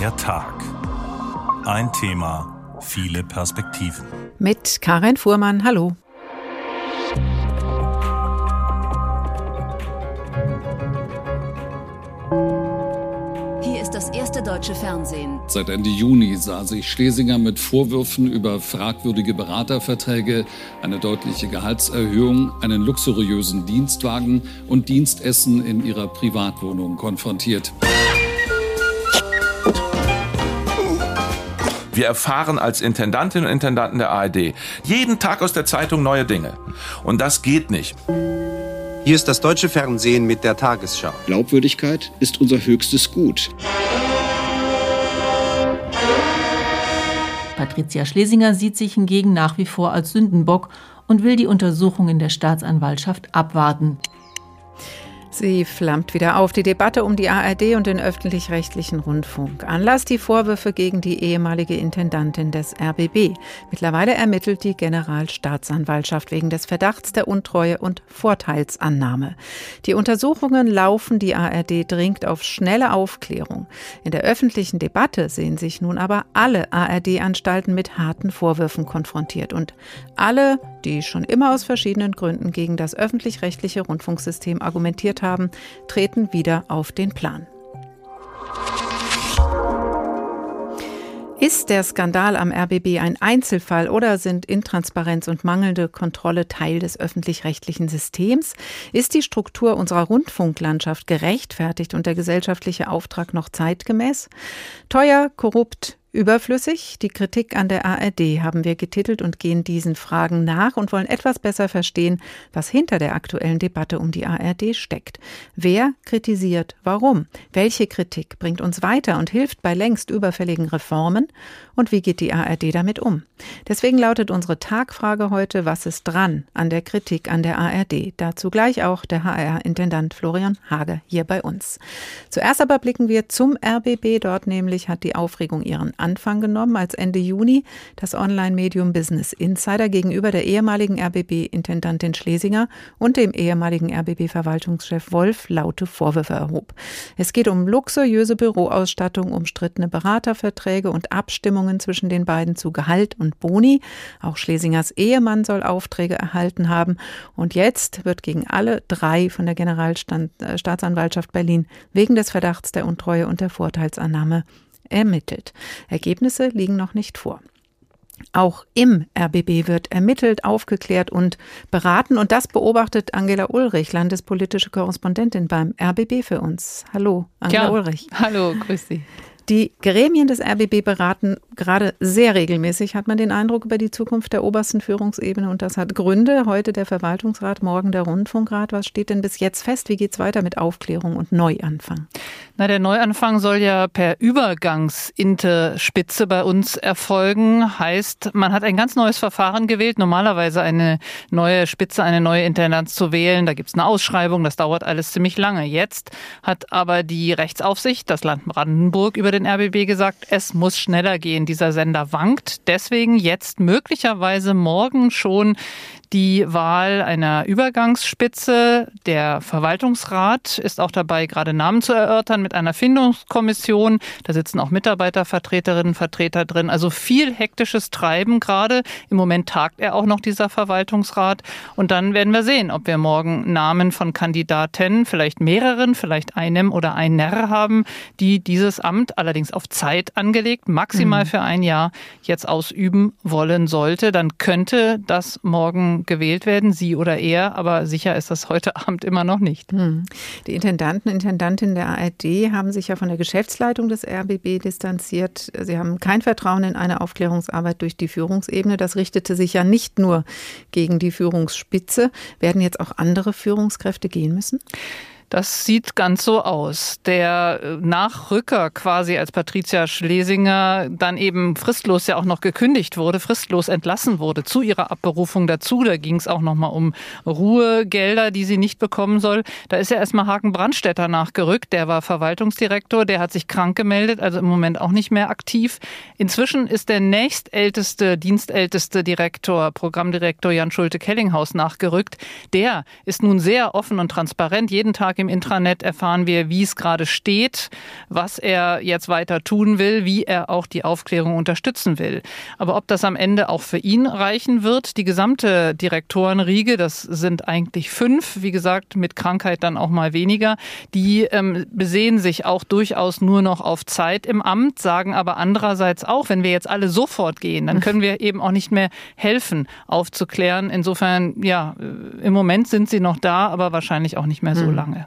Der Tag. Ein Thema, viele Perspektiven. Mit Karin Fuhrmann, hallo. Hier ist das erste deutsche Fernsehen. Seit Ende Juni sah sich Schlesinger mit Vorwürfen über fragwürdige Beraterverträge, eine deutliche Gehaltserhöhung, einen luxuriösen Dienstwagen und Dienstessen in ihrer Privatwohnung konfrontiert. Wir erfahren als Intendantinnen und Intendanten der ARD jeden Tag aus der Zeitung neue Dinge. Und das geht nicht. Hier ist das deutsche Fernsehen mit der Tagesschau. Glaubwürdigkeit ist unser höchstes Gut. Patricia Schlesinger sieht sich hingegen nach wie vor als Sündenbock und will die Untersuchungen der Staatsanwaltschaft abwarten. Sie flammt wieder auf, die Debatte um die ARD und den öffentlich-rechtlichen Rundfunk. Anlass die Vorwürfe gegen die ehemalige Intendantin des RBB. Mittlerweile ermittelt die Generalstaatsanwaltschaft wegen des Verdachts der Untreue und Vorteilsannahme. Die Untersuchungen laufen, die ARD dringt auf schnelle Aufklärung. In der öffentlichen Debatte sehen sich nun aber alle ARD-Anstalten mit harten Vorwürfen konfrontiert und alle, die schon immer aus verschiedenen Gründen gegen das öffentlich-rechtliche Rundfunksystem argumentiert haben, treten wieder auf den Plan. Ist der Skandal am RBB ein Einzelfall oder sind Intransparenz und mangelnde Kontrolle Teil des öffentlich-rechtlichen Systems? Ist die Struktur unserer Rundfunklandschaft gerechtfertigt und der gesellschaftliche Auftrag noch zeitgemäß? Teuer, korrupt, Überflüssig? Die Kritik an der ARD haben wir getitelt und gehen diesen Fragen nach und wollen etwas besser verstehen, was hinter der aktuellen Debatte um die ARD steckt. Wer kritisiert warum? Welche Kritik bringt uns weiter und hilft bei längst überfälligen Reformen? Und wie geht die ARD damit um? Deswegen lautet unsere Tagfrage heute, was ist dran an der Kritik an der ARD? Dazu gleich auch der HR-Intendant Florian Hage hier bei uns. Zuerst aber blicken wir zum RBB. Dort nämlich hat die Aufregung ihren Anfang genommen, als Ende Juni das Online-Medium Business Insider gegenüber der ehemaligen RBB-Intendantin Schlesinger und dem ehemaligen RBB-Verwaltungschef Wolf laute Vorwürfe erhob. Es geht um luxuriöse Büroausstattung, umstrittene Beraterverträge und Abstimmungen zwischen den beiden zu Gehalt und Boni. Auch Schlesingers Ehemann soll Aufträge erhalten haben. Und jetzt wird gegen alle drei von der Generalstaatsanwaltschaft Berlin wegen des Verdachts der Untreue und der Vorteilsannahme ermittelt. Ergebnisse liegen noch nicht vor. Auch im RBB wird ermittelt, aufgeklärt und beraten. Und das beobachtet Angela Ulrich, landespolitische Korrespondentin beim RBB für uns. Hallo, Angela ja, Ulrich. Hallo, grüß Sie. Die Gremien des RBB beraten gerade sehr regelmäßig, hat man den Eindruck, über die Zukunft der obersten Führungsebene. Und das hat Gründe. Heute der Verwaltungsrat, morgen der Rundfunkrat. Was steht denn bis jetzt fest? Wie geht es weiter mit Aufklärung und Neuanfang? Na, der Neuanfang soll ja per Übergangsinterspitze bei uns erfolgen. Heißt, man hat ein ganz neues Verfahren gewählt. Normalerweise eine neue Spitze, eine neue Intendanz zu wählen. Da gibt es eine Ausschreibung. Das dauert alles ziemlich lange. Jetzt hat aber die Rechtsaufsicht, das Land Brandenburg, über den RBB gesagt, es muss schneller gehen. Dieser Sender wankt. Deswegen jetzt möglicherweise morgen schon die Wahl einer Übergangsspitze. Der Verwaltungsrat ist auch dabei, gerade Namen zu erörtern mit einer Findungskommission. Da sitzen auch Mitarbeitervertreterinnen, Vertreter drin. Also viel hektisches Treiben gerade. Im Moment tagt er auch noch dieser Verwaltungsrat. Und dann werden wir sehen, ob wir morgen Namen von Kandidaten, vielleicht mehreren, vielleicht einem oder einer haben, die dieses Amt allerdings auf Zeit angelegt, maximal mhm. für ein Jahr jetzt ausüben wollen sollte. Dann könnte das morgen gewählt werden, sie oder er, aber sicher ist das heute Abend immer noch nicht. Hm. Die Intendanten, Intendantinnen der ARD haben sich ja von der Geschäftsleitung des RBB distanziert. Sie haben kein Vertrauen in eine Aufklärungsarbeit durch die Führungsebene. Das richtete sich ja nicht nur gegen die Führungsspitze. Werden jetzt auch andere Führungskräfte gehen müssen? Das sieht ganz so aus. Der äh, Nachrücker quasi als Patricia Schlesinger dann eben fristlos ja auch noch gekündigt wurde, fristlos entlassen wurde zu ihrer Abberufung dazu. Da ging es auch noch mal um Ruhegelder, die sie nicht bekommen soll. Da ist ja erstmal Haken Brandstätter nachgerückt. Der war Verwaltungsdirektor, der hat sich krank gemeldet, also im Moment auch nicht mehr aktiv. Inzwischen ist der nächstälteste, dienstälteste Direktor, Programmdirektor Jan Schulte-Kellinghaus nachgerückt. Der ist nun sehr offen und transparent jeden Tag im Intranet erfahren wir, wie es gerade steht, was er jetzt weiter tun will, wie er auch die Aufklärung unterstützen will. Aber ob das am Ende auch für ihn reichen wird, die gesamte Direktorenriege, das sind eigentlich fünf, wie gesagt, mit Krankheit dann auch mal weniger, die ähm, besehen sich auch durchaus nur noch auf Zeit im Amt, sagen aber andererseits auch, wenn wir jetzt alle sofort gehen, dann können wir eben auch nicht mehr helfen, aufzuklären. Insofern, ja, äh, im Moment sind sie noch da, aber wahrscheinlich auch nicht mehr so hm. lange.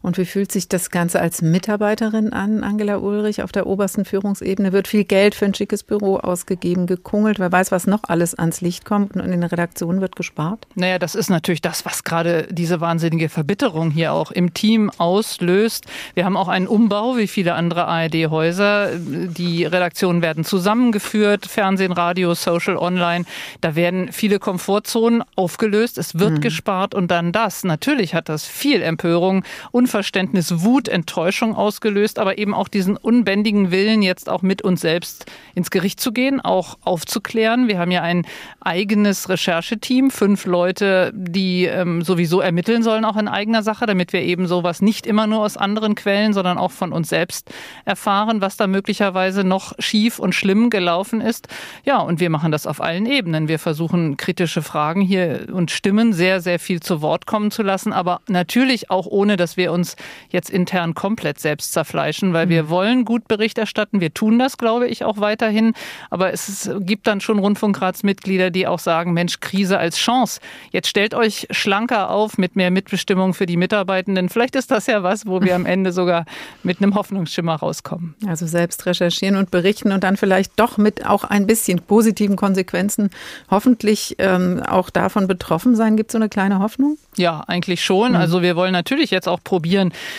Und wie fühlt sich das Ganze als Mitarbeiterin an, Angela Ulrich? Auf der obersten Führungsebene wird viel Geld für ein schickes Büro ausgegeben, gekungelt. Wer weiß, was noch alles ans Licht kommt und in den Redaktionen wird gespart? Naja, das ist natürlich das, was gerade diese wahnsinnige Verbitterung hier auch im Team auslöst. Wir haben auch einen Umbau, wie viele andere ARD-Häuser. Die Redaktionen werden zusammengeführt, Fernsehen, Radio, Social, Online. Da werden viele Komfortzonen aufgelöst. Es wird mhm. gespart und dann das. Natürlich hat das viel Empörung und Unverständnis, Wut, Enttäuschung ausgelöst, aber eben auch diesen unbändigen Willen, jetzt auch mit uns selbst ins Gericht zu gehen, auch aufzuklären. Wir haben ja ein eigenes Rechercheteam, fünf Leute, die ähm, sowieso ermitteln sollen, auch in eigener Sache, damit wir eben sowas nicht immer nur aus anderen Quellen, sondern auch von uns selbst erfahren, was da möglicherweise noch schief und schlimm gelaufen ist. Ja, und wir machen das auf allen Ebenen. Wir versuchen kritische Fragen hier und Stimmen sehr, sehr viel zu Wort kommen zu lassen, aber natürlich auch ohne, dass wir uns uns jetzt intern komplett selbst zerfleischen, weil wir mhm. wollen gut Bericht erstatten. Wir tun das, glaube ich, auch weiterhin. Aber es gibt dann schon Rundfunkratsmitglieder, die auch sagen, Mensch, Krise als Chance. Jetzt stellt euch schlanker auf mit mehr Mitbestimmung für die Mitarbeitenden. Vielleicht ist das ja was, wo wir am Ende sogar mit einem Hoffnungsschimmer rauskommen. Also selbst recherchieren und berichten und dann vielleicht doch mit auch ein bisschen positiven Konsequenzen hoffentlich ähm, auch davon betroffen sein. Gibt es so eine kleine Hoffnung? Ja, eigentlich schon. Mhm. Also wir wollen natürlich jetzt auch probieren,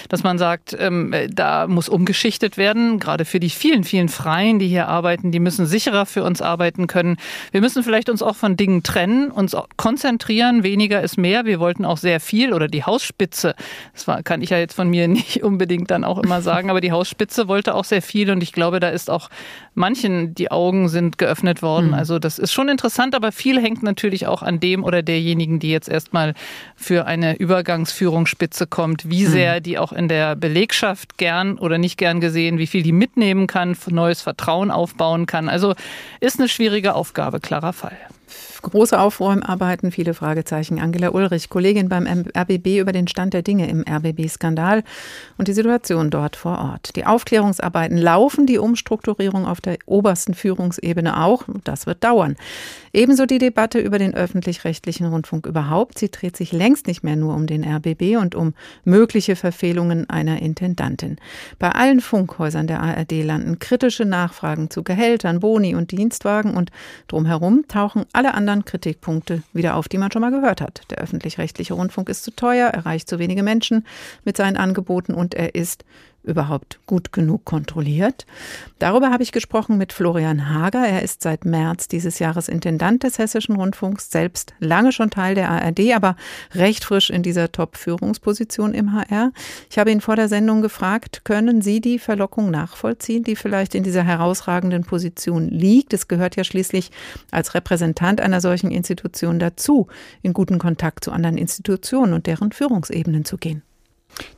dass man sagt, ähm, da muss umgeschichtet werden. Gerade für die vielen, vielen Freien, die hier arbeiten, die müssen sicherer für uns arbeiten können. Wir müssen vielleicht uns auch von Dingen trennen, uns konzentrieren. Weniger ist mehr. Wir wollten auch sehr viel oder die Hausspitze. Das war, kann ich ja jetzt von mir nicht unbedingt dann auch immer sagen, aber die Hausspitze wollte auch sehr viel und ich glaube, da ist auch manchen die Augen sind geöffnet worden. Mhm. Also das ist schon interessant, aber viel hängt natürlich auch an dem oder derjenigen, die jetzt erstmal für eine Übergangsführungsspitze kommt, wie mhm. Sehr die auch in der Belegschaft gern oder nicht gern gesehen, wie viel die mitnehmen kann, neues Vertrauen aufbauen kann. Also ist eine schwierige Aufgabe, klarer Fall große Aufräumarbeiten, viele Fragezeichen. Angela Ulrich, Kollegin beim RBB über den Stand der Dinge im RBB-Skandal und die Situation dort vor Ort. Die Aufklärungsarbeiten laufen, die Umstrukturierung auf der obersten Führungsebene auch. Das wird dauern. Ebenso die Debatte über den öffentlich-rechtlichen Rundfunk überhaupt. Sie dreht sich längst nicht mehr nur um den RBB und um mögliche Verfehlungen einer Intendantin. Bei allen Funkhäusern der ARD landen kritische Nachfragen zu Gehältern, Boni und Dienstwagen und drumherum tauchen alle anderen Kritikpunkte wieder auf, die man schon mal gehört hat. Der öffentlich-rechtliche Rundfunk ist zu teuer, erreicht zu wenige Menschen mit seinen Angeboten und er ist überhaupt gut genug kontrolliert? Darüber habe ich gesprochen mit Florian Hager. Er ist seit März dieses Jahres Intendant des Hessischen Rundfunks, selbst lange schon Teil der ARD, aber recht frisch in dieser Top-Führungsposition im HR. Ich habe ihn vor der Sendung gefragt, können Sie die Verlockung nachvollziehen, die vielleicht in dieser herausragenden Position liegt? Es gehört ja schließlich als Repräsentant einer solchen Institution dazu, in guten Kontakt zu anderen Institutionen und deren Führungsebenen zu gehen.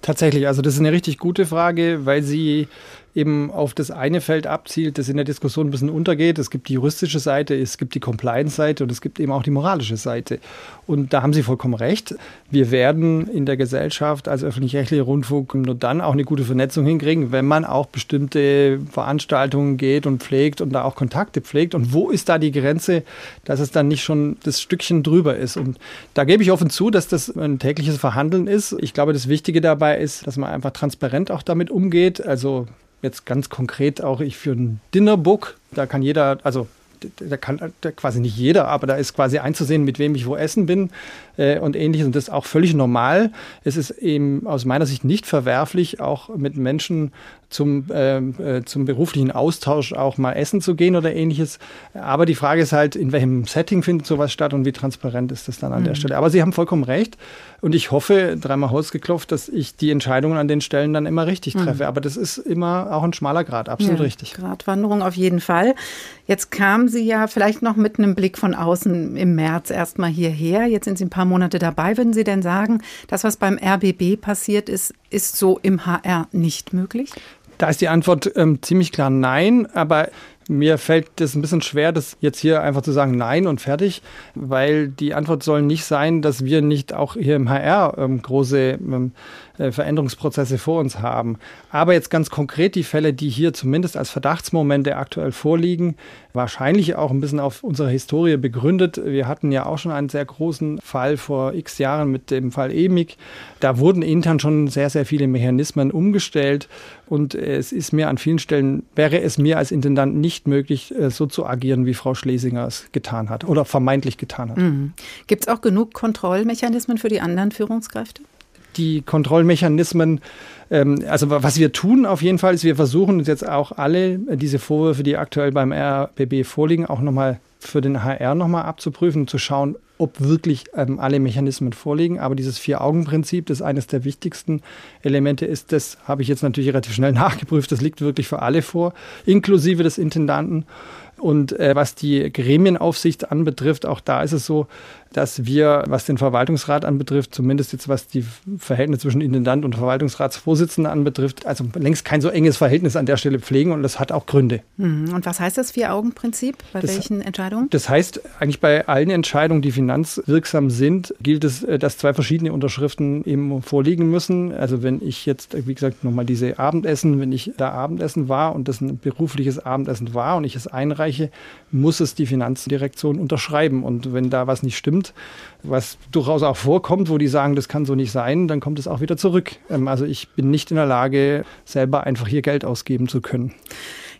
Tatsächlich, also das ist eine richtig gute Frage, weil sie eben auf das eine Feld abzielt, das in der Diskussion ein bisschen untergeht. Es gibt die juristische Seite, es gibt die Compliance-Seite und es gibt eben auch die moralische Seite. Und da haben Sie vollkommen recht. Wir werden in der Gesellschaft als öffentlich-rechtlicher Rundfunk nur dann auch eine gute Vernetzung hinkriegen, wenn man auch bestimmte Veranstaltungen geht und pflegt und da auch Kontakte pflegt. Und wo ist da die Grenze, dass es dann nicht schon das Stückchen drüber ist? Und da gebe ich offen zu, dass das ein tägliches Verhandeln ist. Ich glaube, das Wichtige dabei ist, dass man einfach transparent auch damit umgeht. Also jetzt ganz konkret auch ich für ein Dinnerbook, da kann jeder, also da kann da quasi nicht jeder, aber da ist quasi einzusehen, mit wem ich wo essen bin äh, und ähnliches. Und das ist auch völlig normal. Es ist eben aus meiner Sicht nicht verwerflich, auch mit Menschen zum, ähm, äh, zum beruflichen Austausch auch mal essen zu gehen oder ähnliches. Aber die Frage ist halt, in welchem Setting findet sowas statt und wie transparent ist das dann an mhm. der Stelle. Aber Sie haben vollkommen recht. Und ich hoffe, dreimal Holz geklopft, dass ich die Entscheidungen an den Stellen dann immer richtig treffe. Mhm. Aber das ist immer auch ein schmaler Grad, absolut ja, richtig. Gratwanderung auf jeden Fall. Jetzt kam Sie ja vielleicht noch mit einem Blick von außen im März erstmal hierher. Jetzt sind Sie ein paar Monate dabei. Würden Sie denn sagen, das, was beim RBB passiert ist, ist so im HR nicht möglich? Da ist die Antwort ähm, ziemlich klar nein, aber mir fällt es ein bisschen schwer, das jetzt hier einfach zu sagen Nein und fertig, weil die Antwort soll nicht sein, dass wir nicht auch hier im HR ähm, große ähm, äh, Veränderungsprozesse vor uns haben. Aber jetzt ganz konkret die Fälle, die hier zumindest als Verdachtsmomente aktuell vorliegen, wahrscheinlich auch ein bisschen auf unserer Historie begründet. Wir hatten ja auch schon einen sehr großen Fall vor x Jahren mit dem Fall EMIG. Da wurden intern schon sehr, sehr viele Mechanismen umgestellt und es ist mir an vielen Stellen, wäre es mir als Intendant nicht möglich, äh, so zu agieren, wie Frau Schlesinger es getan hat oder vermeintlich getan hat. Mhm. Gibt es auch genug Kontrollmechanismen für die anderen Führungskräfte? Die Kontrollmechanismen. Ähm, also was wir tun auf jeden Fall ist, wir versuchen uns jetzt auch alle diese Vorwürfe, die aktuell beim RBB vorliegen, auch nochmal für den HR nochmal abzuprüfen, zu schauen, ob wirklich ähm, alle Mechanismen vorliegen. Aber dieses Vier-Augen-Prinzip, das eines der wichtigsten Elemente ist, das habe ich jetzt natürlich relativ schnell nachgeprüft. Das liegt wirklich für alle vor, inklusive des Intendanten. Und äh, was die Gremienaufsicht anbetrifft, auch da ist es so, dass wir, was den Verwaltungsrat anbetrifft, zumindest jetzt was die Verhältnisse zwischen Intendant und Verwaltungsratsvorsitzenden anbetrifft, also längst kein so enges Verhältnis an der Stelle pflegen und das hat auch Gründe. Mhm. Und was heißt das Vier-Augen-Prinzip? Bei das, welchen Entscheidungen? Das heißt, eigentlich bei allen Entscheidungen, die finanzwirksam sind, gilt es, äh, dass zwei verschiedene Unterschriften eben vorliegen müssen. Also wenn ich jetzt, wie gesagt, nochmal diese Abendessen, wenn ich da Abendessen war und das ein berufliches Abendessen war und ich es einreiche, muss es die Finanzdirektion unterschreiben. Und wenn da was nicht stimmt, was durchaus auch vorkommt, wo die sagen, das kann so nicht sein, dann kommt es auch wieder zurück. Ähm, also ich bin nicht in der Lage, selber einfach hier Geld ausgeben zu können.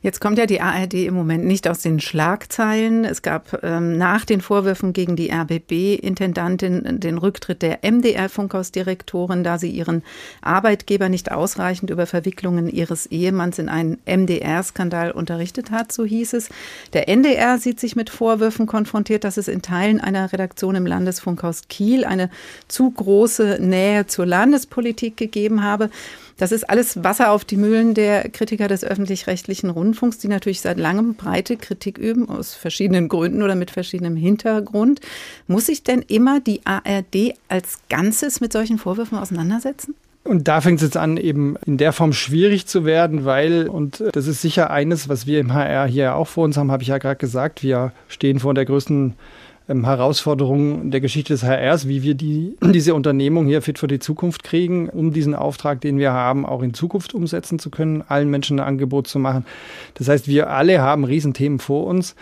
Jetzt kommt ja die ARD im Moment nicht aus den Schlagzeilen. Es gab ähm, nach den Vorwürfen gegen die RBB-Intendantin den Rücktritt der MDR-Funkhausdirektorin, da sie ihren Arbeitgeber nicht ausreichend über Verwicklungen ihres Ehemanns in einen MDR-Skandal unterrichtet hat, so hieß es. Der NDR sieht sich mit Vorwürfen konfrontiert, dass es in Teilen einer Redaktion im Landesfunkhaus Kiel eine zu große Nähe zur Landespolitik gegeben habe. Das ist alles Wasser auf die Mühlen der Kritiker des öffentlich-rechtlichen Rundfunks, die natürlich seit langem breite Kritik üben, aus verschiedenen Gründen oder mit verschiedenem Hintergrund. Muss sich denn immer die ARD als Ganzes mit solchen Vorwürfen auseinandersetzen? Und da fängt es jetzt an, eben in der Form schwierig zu werden, weil, und das ist sicher eines, was wir im HR hier auch vor uns haben, habe ich ja gerade gesagt, wir stehen vor der größten ähm, Herausforderungen der Geschichte des HRs, wie wir die, diese Unternehmung hier fit für die Zukunft kriegen, um diesen Auftrag, den wir haben, auch in Zukunft umsetzen zu können, allen Menschen ein Angebot zu machen. Das heißt, wir alle haben Riesenthemen vor uns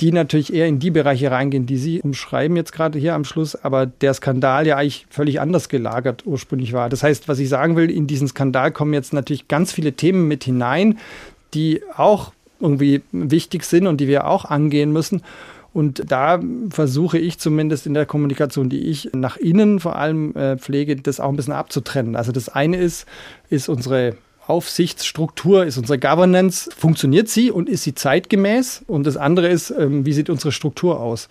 die natürlich eher in die Bereiche reingehen, die Sie umschreiben jetzt gerade hier am Schluss, aber der Skandal ja eigentlich völlig anders gelagert ursprünglich war. Das heißt, was ich sagen will, in diesen Skandal kommen jetzt natürlich ganz viele Themen mit hinein, die auch irgendwie wichtig sind und die wir auch angehen müssen. Und da versuche ich zumindest in der Kommunikation, die ich nach innen vor allem äh, pflege, das auch ein bisschen abzutrennen. Also das eine ist, ist unsere Aufsichtsstruktur, ist unsere Governance, funktioniert sie und ist sie zeitgemäß? Und das andere ist, ähm, wie sieht unsere Struktur aus?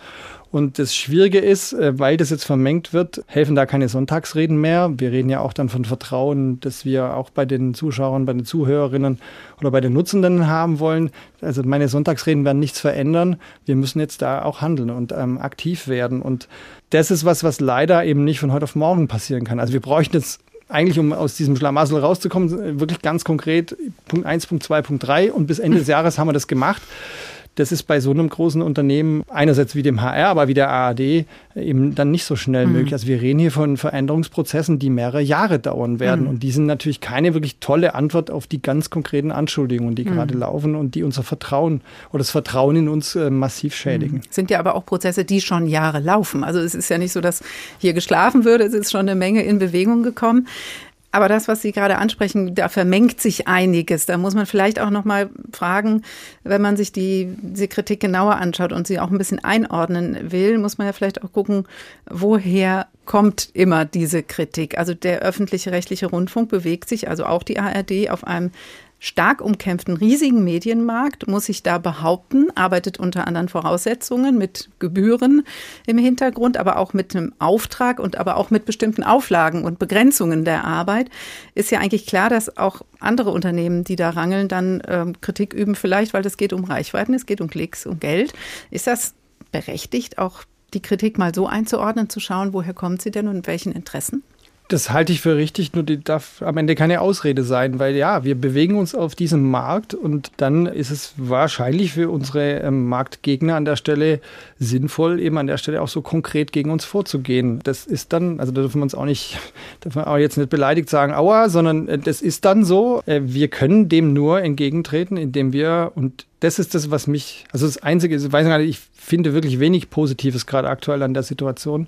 Und das Schwierige ist, äh, weil das jetzt vermengt wird, helfen da keine Sonntagsreden mehr. Wir reden ja auch dann von Vertrauen, das wir auch bei den Zuschauern, bei den Zuhörerinnen oder bei den Nutzenden haben wollen. Also meine Sonntagsreden werden nichts verändern. Wir müssen jetzt da auch handeln und ähm, aktiv werden. Und das ist was, was leider eben nicht von heute auf morgen passieren kann. Also wir bräuchten jetzt eigentlich, um aus diesem Schlamassel rauszukommen, wirklich ganz konkret Punkt 1, Punkt 2, Punkt 3 und bis Ende des Jahres haben wir das gemacht. Das ist bei so einem großen Unternehmen einerseits wie dem HR, aber wie der ARD eben dann nicht so schnell mhm. möglich. Also wir reden hier von Veränderungsprozessen, die mehrere Jahre dauern werden. Mhm. Und die sind natürlich keine wirklich tolle Antwort auf die ganz konkreten Anschuldigungen, die mhm. gerade laufen und die unser Vertrauen oder das Vertrauen in uns äh, massiv schädigen. Mhm. Sind ja aber auch Prozesse, die schon Jahre laufen. Also es ist ja nicht so, dass hier geschlafen würde. Es ist schon eine Menge in Bewegung gekommen. Aber das, was Sie gerade ansprechen, da vermengt sich einiges. Da muss man vielleicht auch noch mal fragen, wenn man sich die, diese Kritik genauer anschaut und sie auch ein bisschen einordnen will, muss man ja vielleicht auch gucken, woher kommt immer diese Kritik. Also der öffentlich-rechtliche Rundfunk bewegt sich, also auch die ARD, auf einem stark umkämpften, riesigen Medienmarkt, muss sich da behaupten, arbeitet unter anderen Voraussetzungen mit Gebühren im Hintergrund, aber auch mit einem Auftrag und aber auch mit bestimmten Auflagen und Begrenzungen der Arbeit. Ist ja eigentlich klar, dass auch andere Unternehmen, die da rangeln, dann ähm, Kritik üben, vielleicht, weil es geht um Reichweiten, es geht um Klicks, um Geld. Ist das berechtigt, auch die Kritik mal so einzuordnen, zu schauen, woher kommt sie denn und welchen Interessen? Das halte ich für richtig, nur die darf am Ende keine Ausrede sein, weil ja, wir bewegen uns auf diesem Markt und dann ist es wahrscheinlich für unsere ähm, Marktgegner an der Stelle sinnvoll, eben an der Stelle auch so konkret gegen uns vorzugehen. Das ist dann, also da dürfen wir uns auch nicht, dürfen wir auch jetzt nicht beleidigt sagen, aua, sondern äh, das ist dann so, äh, wir können dem nur entgegentreten, indem wir, und das ist das, was mich, also das Einzige, ich weiß nicht, ich finde wirklich wenig Positives gerade aktuell an der Situation.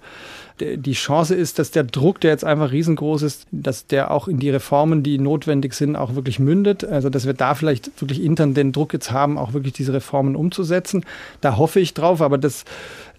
Die Chance ist, dass der Druck, der jetzt einfach riesengroß ist, dass der auch in die Reformen, die notwendig sind, auch wirklich mündet. Also, dass wir da vielleicht wirklich intern den Druck jetzt haben, auch wirklich diese Reformen umzusetzen. Da hoffe ich drauf, aber das,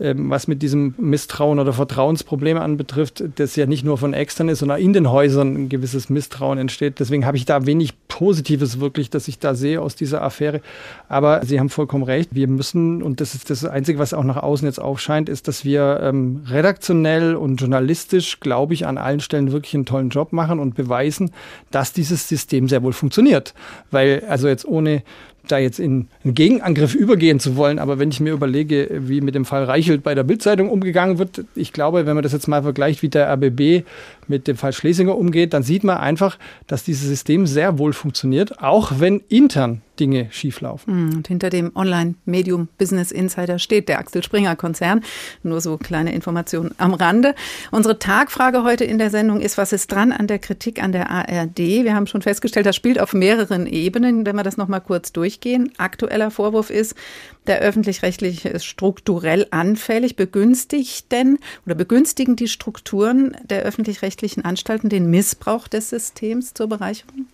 ähm, was mit diesem Misstrauen oder Vertrauensproblem anbetrifft, das ja nicht nur von extern ist, sondern in den Häusern ein gewisses Misstrauen entsteht. Deswegen habe ich da wenig Positives wirklich, dass ich da sehe aus dieser Affäre. Aber Sie haben vollkommen recht. Wir müssen, und das ist das Einzige, was auch nach außen jetzt aufscheint, ist, dass wir ähm, redaktionell und journalistisch, glaube ich, an allen Stellen wirklich einen tollen Job machen und beweisen, dass dieses System sehr wohl funktioniert. Weil, also jetzt ohne da jetzt in einen Gegenangriff übergehen zu wollen. Aber wenn ich mir überlege, wie mit dem Fall Reichelt bei der Bildzeitung umgegangen wird, ich glaube, wenn man das jetzt mal vergleicht, wie der RBB mit dem Fall Schlesinger umgeht, dann sieht man einfach, dass dieses System sehr wohl funktioniert, auch wenn intern Dinge schieflaufen. Hm, und hinter dem Online-Medium Business Insider steht der Axel Springer Konzern. Nur so kleine Informationen am Rande. Unsere Tagfrage heute in der Sendung ist, was ist dran an der Kritik an der ARD? Wir haben schon festgestellt, das spielt auf mehreren Ebenen. Wenn wir das noch mal kurz durchgehen. Aktueller Vorwurf ist, der öffentlich-rechtliche ist strukturell anfällig. Begünstigt denn oder begünstigen die Strukturen der öffentlich-rechtlichen Anstalten den Missbrauch des Systems zur Bereicherung?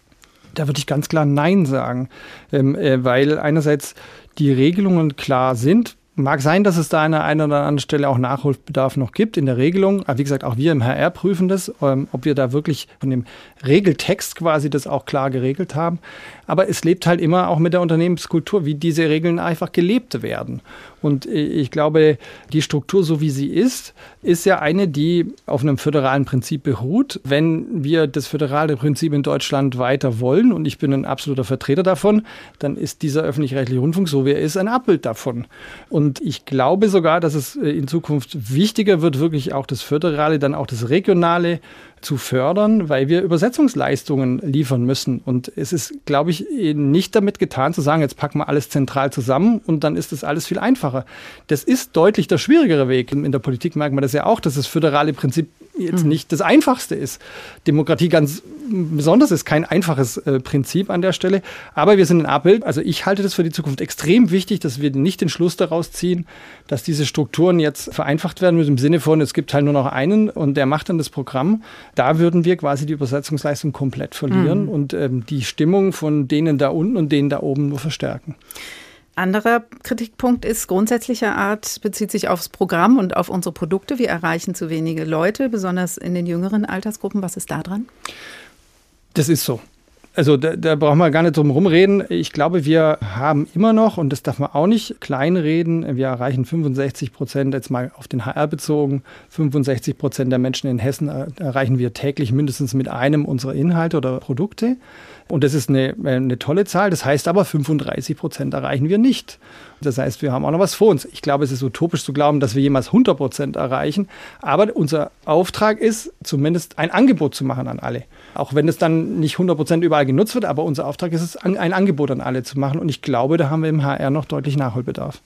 Da würde ich ganz klar Nein sagen, ähm, äh, weil einerseits die Regelungen klar sind. Mag sein, dass es da an der einen oder anderen Stelle auch Nachholbedarf noch gibt in der Regelung. Aber wie gesagt, auch wir im HR prüfen das, ähm, ob wir da wirklich von dem Regeltext quasi das auch klar geregelt haben. Aber es lebt halt immer auch mit der Unternehmenskultur, wie diese Regeln einfach gelebt werden. Und ich glaube, die Struktur, so wie sie ist, ist ja eine, die auf einem föderalen Prinzip beruht. Wenn wir das föderale Prinzip in Deutschland weiter wollen, und ich bin ein absoluter Vertreter davon, dann ist dieser öffentlich-rechtliche Rundfunk, so wie er ist, ein Abbild davon. Und ich glaube sogar, dass es in Zukunft wichtiger wird, wirklich auch das Föderale, dann auch das Regionale zu fördern, weil wir Übersetzungsleistungen liefern müssen. Und es ist, glaube ich, nicht damit getan zu sagen, jetzt packen wir alles zentral zusammen und dann ist das alles viel einfacher. Das ist deutlich der schwierigere Weg. In der Politik merkt man das ja auch, dass das föderale Prinzip jetzt mhm. nicht das einfachste ist. Demokratie ganz besonders ist kein einfaches äh, Prinzip an der Stelle, aber wir sind ein Abbild. Also ich halte das für die Zukunft extrem wichtig, dass wir nicht den Schluss daraus ziehen, dass diese Strukturen jetzt vereinfacht werden müssen im Sinne von, es gibt halt nur noch einen und der macht dann das Programm. Da würden wir quasi die Übersetzungsleistung komplett verlieren mhm. und ähm, die Stimmung von denen da unten und denen da oben nur verstärken. Anderer Kritikpunkt ist grundsätzlicher Art, bezieht sich aufs Programm und auf unsere Produkte. Wir erreichen zu wenige Leute, besonders in den jüngeren Altersgruppen. Was ist da dran? Das ist so. Also da, da brauchen wir gar nicht drum rumreden. Ich glaube, wir haben immer noch, und das darf man auch nicht kleinreden, wir erreichen 65 Prozent, jetzt mal auf den HR bezogen, 65 Prozent der Menschen in Hessen erreichen wir täglich mindestens mit einem unserer Inhalte oder Produkte. Und das ist eine, eine tolle Zahl. Das heißt aber, 35 Prozent erreichen wir nicht. Das heißt, wir haben auch noch was vor uns. Ich glaube, es ist utopisch zu glauben, dass wir jemals 100 Prozent erreichen. Aber unser Auftrag ist, zumindest ein Angebot zu machen an alle. Auch wenn es dann nicht 100 Prozent überall genutzt wird, aber unser Auftrag ist es, ein Angebot an alle zu machen. Und ich glaube, da haben wir im HR noch deutlich Nachholbedarf.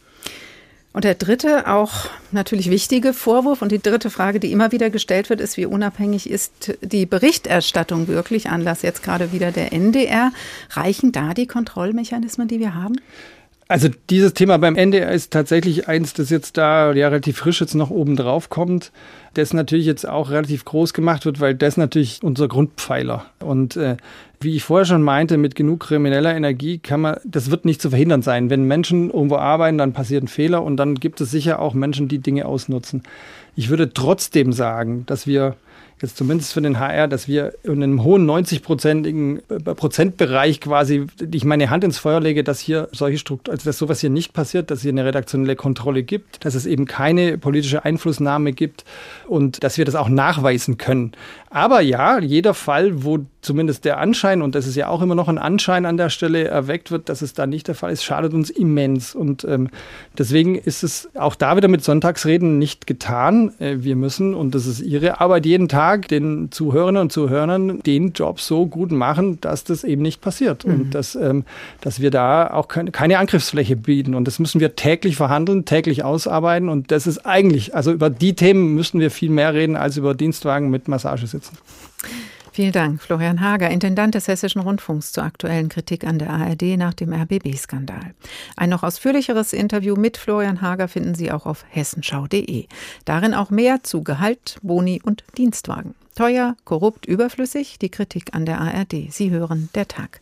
Und der dritte, auch natürlich wichtige Vorwurf und die dritte Frage, die immer wieder gestellt wird, ist, wie unabhängig ist die Berichterstattung wirklich? Anlass jetzt gerade wieder der NDR. Reichen da die Kontrollmechanismen, die wir haben? Also dieses Thema beim NDR ist tatsächlich eins, das jetzt da ja relativ frisch jetzt noch oben drauf kommt, das natürlich jetzt auch relativ groß gemacht wird, weil das natürlich unser Grundpfeiler. Und äh, wie ich vorher schon meinte, mit genug krimineller Energie kann man, das wird nicht zu verhindern sein. Wenn Menschen irgendwo arbeiten, dann passiert ein Fehler und dann gibt es sicher auch Menschen, die Dinge ausnutzen. Ich würde trotzdem sagen, dass wir jetzt zumindest für den HR, dass wir in einem hohen 90-prozentigen äh, Prozentbereich quasi ich meine Hand ins Feuer lege, dass hier solche Strukturen, also dass sowas hier nicht passiert, dass hier eine redaktionelle Kontrolle gibt, dass es eben keine politische Einflussnahme gibt und dass wir das auch nachweisen können. Aber ja, jeder Fall, wo zumindest der Anschein, und das ist ja auch immer noch ein Anschein an der Stelle, erweckt wird, dass es da nicht der Fall ist, schadet uns immens. Und ähm, deswegen ist es auch da wieder mit Sonntagsreden nicht getan. Äh, wir müssen, und das ist Ihre Arbeit jeden Tag, den Zuhörerinnen und Zuhörern den Job so gut machen, dass das eben nicht passiert. Mhm. Und dass, ähm, dass wir da auch keine, keine Angriffsfläche bieten. Und das müssen wir täglich verhandeln, täglich ausarbeiten. Und das ist eigentlich, also über die Themen müssen wir viel mehr reden als über Dienstwagen mit Massagesitzen. Vielen Dank, Florian Hager, Intendant des Hessischen Rundfunks zur aktuellen Kritik an der ARD nach dem RBB-Skandal. Ein noch ausführlicheres Interview mit Florian Hager finden Sie auch auf hessenschau.de. Darin auch mehr zu Gehalt, Boni und Dienstwagen. Teuer, korrupt, überflüssig, die Kritik an der ARD. Sie hören der Tag.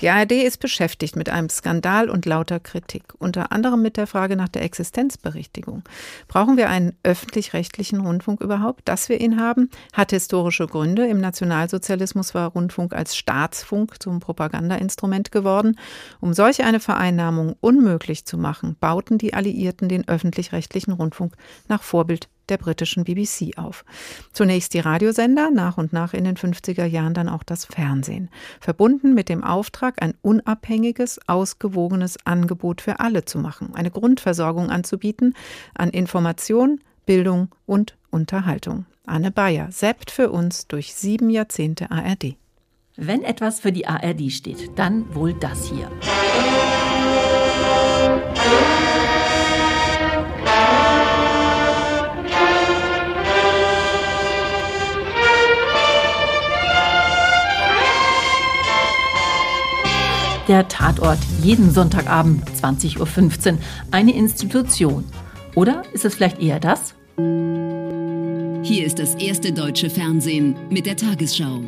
Die ARD ist beschäftigt mit einem Skandal und lauter Kritik, unter anderem mit der Frage nach der Existenzberichtigung. Brauchen wir einen öffentlich-rechtlichen Rundfunk überhaupt? Dass wir ihn haben, hat historische Gründe. Im Nationalsozialismus war Rundfunk als Staatsfunk zum Propagandainstrument geworden. Um solch eine Vereinnahmung unmöglich zu machen, bauten die Alliierten den öffentlich-rechtlichen Rundfunk nach Vorbild der britischen BBC auf. Zunächst die Radiosender, nach und nach in den 50er Jahren dann auch das Fernsehen. Verbunden mit dem Auftrag, ein unabhängiges, ausgewogenes Angebot für alle zu machen, eine Grundversorgung anzubieten an Information, Bildung und Unterhaltung. Anne Bayer, seppt für uns durch sieben Jahrzehnte ARD. Wenn etwas für die ARD steht, dann wohl das hier. Der Tatort jeden Sonntagabend 20.15 Uhr. Eine Institution. Oder ist es vielleicht eher das? Hier ist das erste deutsche Fernsehen mit der Tagesschau.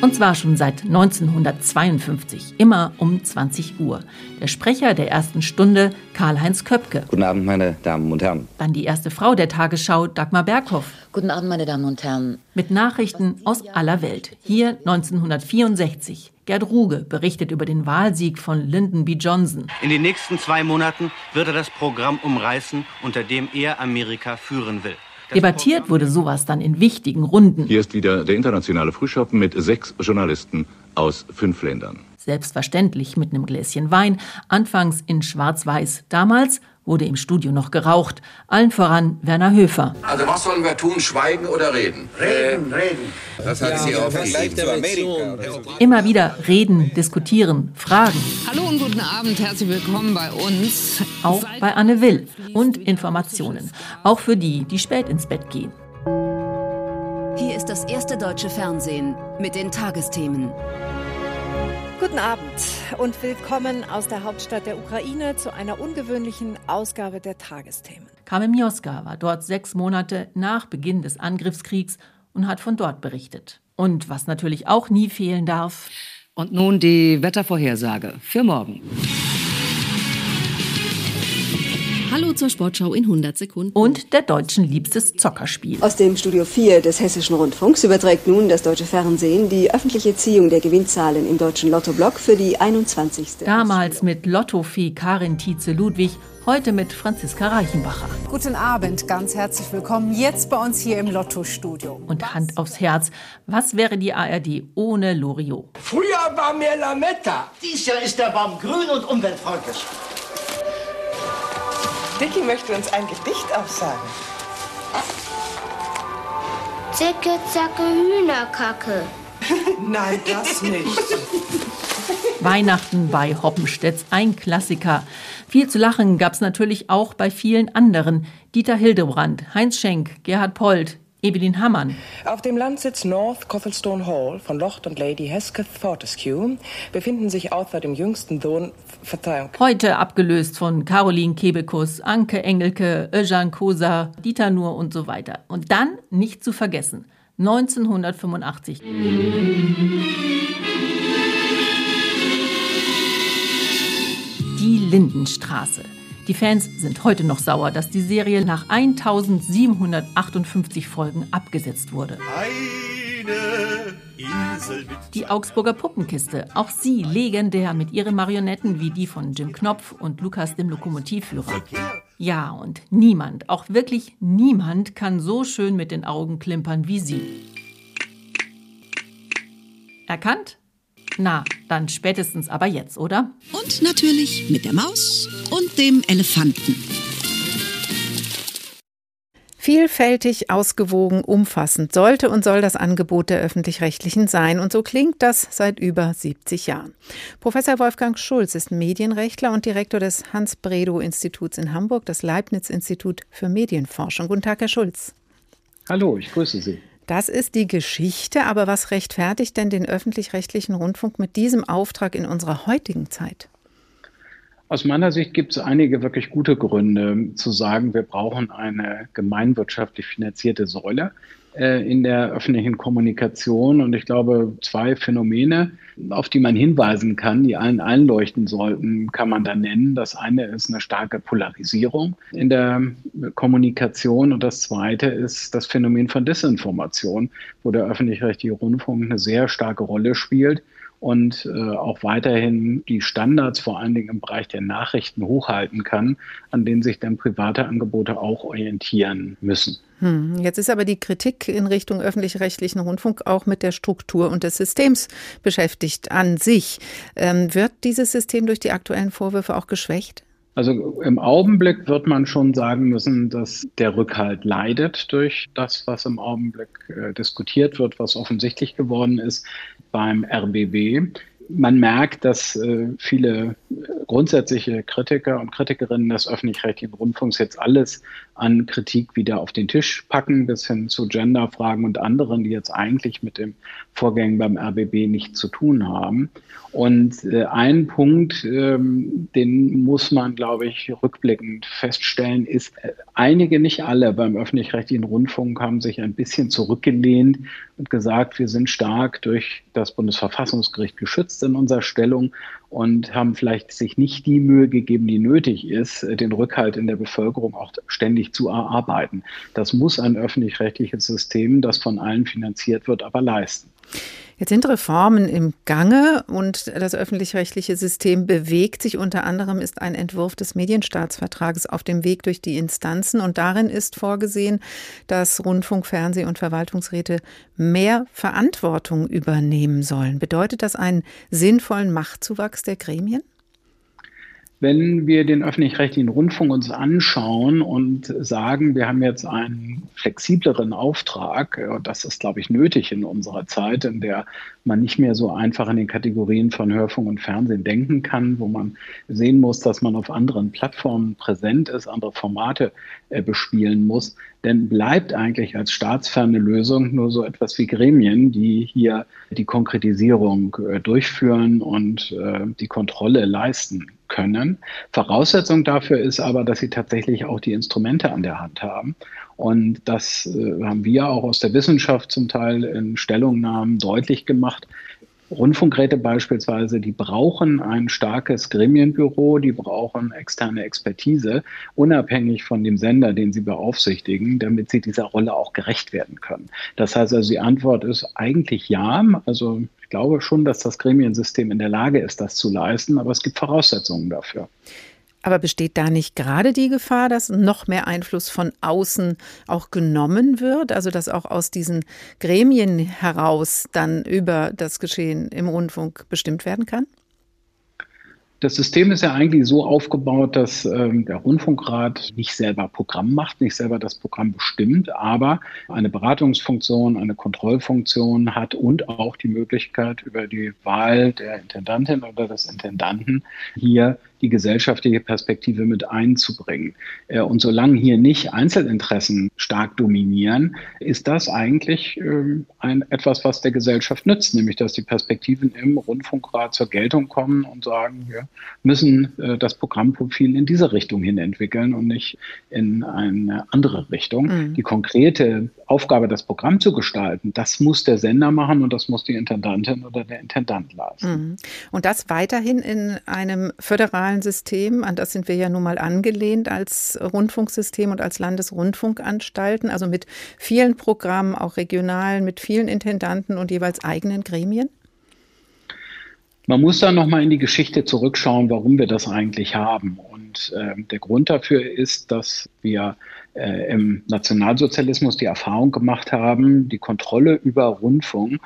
Und zwar schon seit 1952, immer um 20 Uhr. Der Sprecher der ersten Stunde, Karl-Heinz Köpke. Guten Abend, meine Damen und Herren. Dann die erste Frau der Tagesschau, Dagmar Berghoff. Guten Abend, meine Damen und Herren. Mit Nachrichten aus aller Welt. Hier 1964. Gerd Ruge berichtet über den Wahlsieg von Lyndon B. Johnson. In den nächsten zwei Monaten wird er das Programm umreißen, unter dem er Amerika führen will. Debattiert wurde sowas dann in wichtigen Runden. Hier ist wieder der internationale Frühschoppen mit sechs Journalisten aus fünf Ländern. Selbstverständlich mit einem Gläschen Wein, anfangs in Schwarz-Weiß. Damals wurde im Studio noch geraucht. Allen voran Werner Höfer. Also was sollen wir tun, schweigen oder reden? Reden, reden. Das hat ja, sie aufgegeben zu Amerika. Immer wieder reden, diskutieren, fragen. Hallo und guten Abend, herzlich willkommen bei uns. Auch bei Anne Will und Informationen. Auch für die, die spät ins Bett gehen. Hier ist das erste deutsche Fernsehen mit den Tagesthemen. Guten Abend und willkommen aus der Hauptstadt der Ukraine zu einer ungewöhnlichen Ausgabe der Tagesthemen. Kamil Mioska war dort sechs Monate nach Beginn des Angriffskriegs und hat von dort berichtet. Und was natürlich auch nie fehlen darf. Und nun die Wettervorhersage für morgen. Hallo zur Sportschau in 100 Sekunden. Und der Deutschen liebstes Zockerspiel. Aus dem Studio 4 des Hessischen Rundfunks überträgt nun das Deutsche Fernsehen die öffentliche Ziehung der Gewinnzahlen im deutschen Lottoblock für die 21. Damals mit Lottofee Karin Tietze-Ludwig Heute mit Franziska Reichenbacher. Guten Abend, ganz herzlich willkommen jetzt bei uns hier im Lotto-Studio. Und Hand aufs Herz, was wäre die ARD ohne Loriot? Früher war mehr Lametta. Dies Jahr ist der Baum grün und umweltfreundlich. Dicky möchte uns ein Gedicht aufsagen. Zicke, zacke, Hühnerkacke. Nein, das nicht. Weihnachten bei Hoppenstedts, ein Klassiker. Viel zu lachen gab es natürlich auch bei vielen anderen. Dieter Hildebrand, Heinz Schenk, Gerhard Polt, Evelyn Hammann. Auf dem Landsitz North Cothelstone Hall von Lord und Lady Hesketh Fortescue befinden sich außer dem jüngsten Sohn, Verzeihung. Heute abgelöst von Caroline Kebekus, Anke Engelke, Özcan Kosa, Dieter Nuhr und so weiter. Und dann nicht zu vergessen, 1985. Die Lindenstraße. Die Fans sind heute noch sauer, dass die Serie nach 1758 Folgen abgesetzt wurde. Ei. Die Augsburger Puppenkiste, auch sie legendär mit ihren Marionetten wie die von Jim Knopf und Lukas dem Lokomotivführer. Ja, und niemand, auch wirklich niemand kann so schön mit den Augen klimpern wie sie. Erkannt? Na, dann spätestens aber jetzt, oder? Und natürlich mit der Maus und dem Elefanten. Vielfältig, ausgewogen, umfassend sollte und soll das Angebot der öffentlich-rechtlichen sein. Und so klingt das seit über 70 Jahren. Professor Wolfgang Schulz ist Medienrechtler und Direktor des Hans-Bredow-Instituts in Hamburg, das Leibniz-Institut für Medienforschung. Guten Tag, Herr Schulz. Hallo, ich grüße Sie. Das ist die Geschichte, aber was rechtfertigt denn den öffentlich-rechtlichen Rundfunk mit diesem Auftrag in unserer heutigen Zeit? Aus meiner Sicht gibt es einige wirklich gute Gründe zu sagen, wir brauchen eine gemeinwirtschaftlich finanzierte Säule äh, in der öffentlichen Kommunikation. Und ich glaube, zwei Phänomene, auf die man hinweisen kann, die allen einleuchten sollten, kann man da nennen. Das eine ist eine starke Polarisierung in der Kommunikation und das zweite ist das Phänomen von Desinformation, wo der öffentlich-rechtliche Rundfunk eine sehr starke Rolle spielt und äh, auch weiterhin die Standards vor allen Dingen im Bereich der Nachrichten hochhalten kann, an denen sich dann private Angebote auch orientieren müssen. Hm, jetzt ist aber die Kritik in Richtung öffentlich-rechtlichen Rundfunk auch mit der Struktur und des Systems beschäftigt an sich. Ähm, wird dieses System durch die aktuellen Vorwürfe auch geschwächt? Also im Augenblick wird man schon sagen müssen, dass der Rückhalt leidet durch das, was im Augenblick äh, diskutiert wird, was offensichtlich geworden ist beim RBB man merkt, dass äh, viele grundsätzliche Kritiker und Kritikerinnen des öffentlich-rechtlichen Rundfunks jetzt alles an Kritik wieder auf den Tisch packen, bis hin zu Genderfragen und anderen, die jetzt eigentlich mit dem Vorgängen beim RBB nichts zu tun haben. Und äh, ein Punkt, ähm, den muss man, glaube ich, rückblickend feststellen, ist, äh, einige, nicht alle beim öffentlich-rechtlichen Rundfunk haben sich ein bisschen zurückgelehnt und gesagt, wir sind stark durch das Bundesverfassungsgericht geschützt in unserer Stellung und haben vielleicht sich nicht die Mühe gegeben, die nötig ist, den Rückhalt in der Bevölkerung auch ständig zu erarbeiten. Das muss ein öffentlich-rechtliches System, das von allen finanziert wird, aber leisten. Jetzt sind Reformen im Gange und das öffentlich-rechtliche System bewegt sich. Unter anderem ist ein Entwurf des Medienstaatsvertrages auf dem Weg durch die Instanzen und darin ist vorgesehen, dass Rundfunk, Fernseh- und Verwaltungsräte mehr Verantwortung übernehmen sollen. Bedeutet das einen sinnvollen Machtzuwachs der Gremien? Wenn wir den öffentlich-rechtlichen Rundfunk uns anschauen und sagen, wir haben jetzt einen flexibleren Auftrag, das ist, glaube ich, nötig in unserer Zeit, in der man nicht mehr so einfach in den Kategorien von Hörfunk und Fernsehen denken kann, wo man sehen muss, dass man auf anderen Plattformen präsent ist, andere Formate äh, bespielen muss, denn bleibt eigentlich als staatsferne Lösung nur so etwas wie Gremien, die hier die Konkretisierung äh, durchführen und äh, die Kontrolle leisten können. Voraussetzung dafür ist aber, dass sie tatsächlich auch die Instrumente an der Hand haben. Und das äh, haben wir auch aus der Wissenschaft zum Teil in Stellungnahmen deutlich gemacht. Rundfunkräte beispielsweise, die brauchen ein starkes Gremienbüro, die brauchen externe Expertise, unabhängig von dem Sender, den sie beaufsichtigen, damit sie dieser Rolle auch gerecht werden können. Das heißt also, die Antwort ist eigentlich ja. Also ich glaube schon, dass das Gremiensystem in der Lage ist, das zu leisten, aber es gibt Voraussetzungen dafür. Aber besteht da nicht gerade die Gefahr, dass noch mehr Einfluss von außen auch genommen wird? Also dass auch aus diesen Gremien heraus dann über das Geschehen im Rundfunk bestimmt werden kann? Das System ist ja eigentlich so aufgebaut, dass ähm, der Rundfunkrat nicht selber Programm macht, nicht selber das Programm bestimmt, aber eine Beratungsfunktion, eine Kontrollfunktion hat und auch die Möglichkeit, über die Wahl der Intendantin oder des Intendanten hier die gesellschaftliche Perspektive mit einzubringen. Äh, und solange hier nicht Einzelinteressen stark dominieren, ist das eigentlich ähm, ein, etwas, was der Gesellschaft nützt, nämlich dass die Perspektiven im Rundfunkrat zur Geltung kommen und sagen, wir müssen äh, das Programmprofil in diese Richtung hin entwickeln und nicht in eine andere Richtung. Mhm. Die konkrete Aufgabe, das Programm zu gestalten, das muss der Sender machen und das muss die Intendantin oder der Intendant leisten. Mhm. Und das weiterhin in einem föderalen regionalen System, an das sind wir ja nun mal angelehnt als Rundfunksystem und als Landesrundfunkanstalten, also mit vielen Programmen, auch regionalen, mit vielen Intendanten und jeweils eigenen Gremien? Man muss da nochmal in die Geschichte zurückschauen, warum wir das eigentlich haben. Und äh, der Grund dafür ist, dass wir äh, im Nationalsozialismus die Erfahrung gemacht haben, die Kontrolle über Rundfunk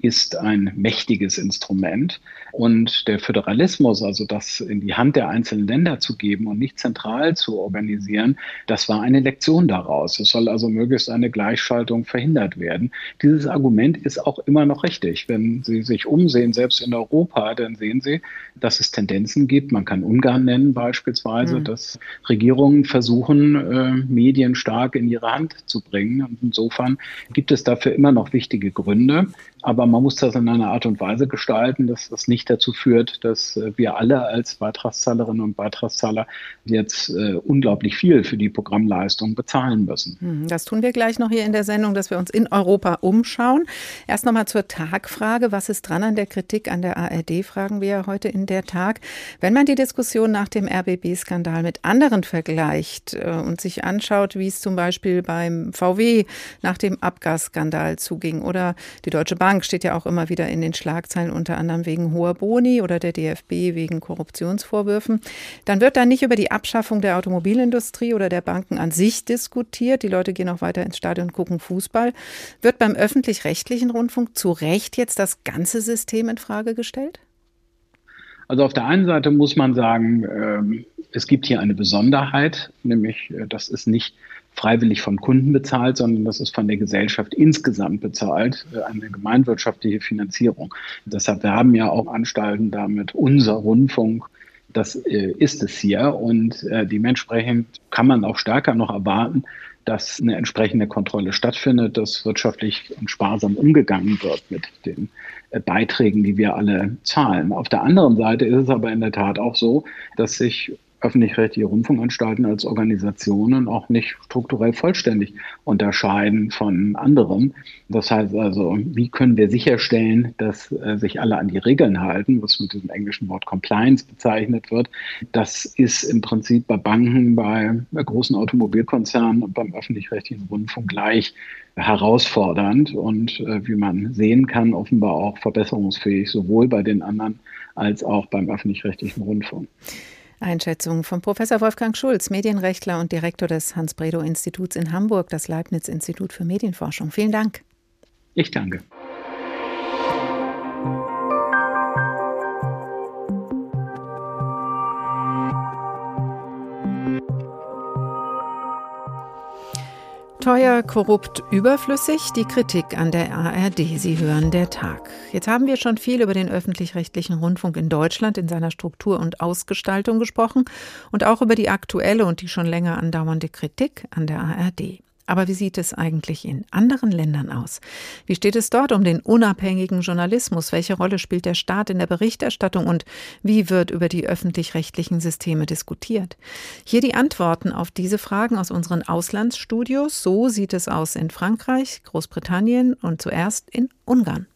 ist ein mächtiges Instrument. Und der Föderalismus, also das in die Hand der einzelnen Länder zu geben und nicht zentral zu organisieren, das war eine Lektion daraus. Es soll also möglichst eine Gleichschaltung verhindert werden. Dieses Argument ist auch immer noch richtig. Wenn Sie sich umsehen, selbst in Europa, dann sehen Sie, dass es Tendenzen gibt. Man kann Ungarn nennen beispielsweise, mhm. dass Regierungen versuchen, äh, Medien stark in ihre Hand zu bringen. Und insofern gibt es dafür immer noch wichtige Gründe. Aber man muss das in einer Art und Weise gestalten, dass das nicht dazu führt, dass äh, wir alle als Beitragszahlerinnen und Beitragszahler jetzt äh, unglaublich viel für die Programmleistung bezahlen müssen. Hm, das tun wir gleich noch hier in der Sendung, dass wir uns in Europa umschauen. Erst noch mal zur Tagfrage. Was ist dran an der Kritik an der ARD, fragen wir heute in der Tag. Wenn man die Diskussion nach dem RBB-Skandal mit anderen vergleicht äh, und sich anschaut, wie es zum Beispiel beim VW nach dem Abgasskandal zuging oder die Deutsche Bank steht ja auch immer wieder in den Schlagzeilen, unter anderem wegen hoher Boni oder der DFB wegen Korruptionsvorwürfen. Dann wird da nicht über die Abschaffung der Automobilindustrie oder der Banken an sich diskutiert. Die Leute gehen auch weiter ins Stadion und gucken Fußball. Wird beim öffentlich-rechtlichen Rundfunk zu Recht jetzt das ganze System in Frage gestellt? Also auf der einen Seite muss man sagen, ähm, es gibt hier eine Besonderheit, nämlich äh, das ist nicht freiwillig von Kunden bezahlt, sondern das ist von der Gesellschaft insgesamt bezahlt, äh, eine gemeinwirtschaftliche Finanzierung. Deshalb werben ja auch Anstalten damit, unser Rundfunk, das äh, ist es hier. Und äh, dementsprechend kann man auch stärker noch erwarten, dass eine entsprechende Kontrolle stattfindet, dass wirtschaftlich und sparsam umgegangen wird mit den Beiträgen, die wir alle zahlen. Auf der anderen Seite ist es aber in der Tat auch so, dass sich öffentlich-rechtliche Rundfunkanstalten als Organisationen auch nicht strukturell vollständig unterscheiden von anderen. Das heißt also, wie können wir sicherstellen, dass äh, sich alle an die Regeln halten, was mit diesem englischen Wort Compliance bezeichnet wird. Das ist im Prinzip bei Banken, bei, großen Automobilkonzernen und beim öffentlich-rechtlichen Rundfunk gleich herausfordernd und äh, wie man sehen kann, offenbar auch verbesserungsfähig, sowohl bei den anderen als auch beim öffentlich-rechtlichen Rundfunk. Einschätzung von Professor Wolfgang Schulz, Medienrechtler und Direktor des Hans-Bredow-Instituts in Hamburg, das Leibniz-Institut für Medienforschung. Vielen Dank. Ich danke. Teuer, korrupt, überflüssig, die Kritik an der ARD. Sie hören der Tag. Jetzt haben wir schon viel über den öffentlich-rechtlichen Rundfunk in Deutschland in seiner Struktur und Ausgestaltung gesprochen und auch über die aktuelle und die schon länger andauernde Kritik an der ARD. Aber wie sieht es eigentlich in anderen Ländern aus? Wie steht es dort um den unabhängigen Journalismus? Welche Rolle spielt der Staat in der Berichterstattung und wie wird über die öffentlich-rechtlichen Systeme diskutiert? Hier die Antworten auf diese Fragen aus unseren Auslandsstudios. So sieht es aus in Frankreich, Großbritannien und zuerst in Ungarn.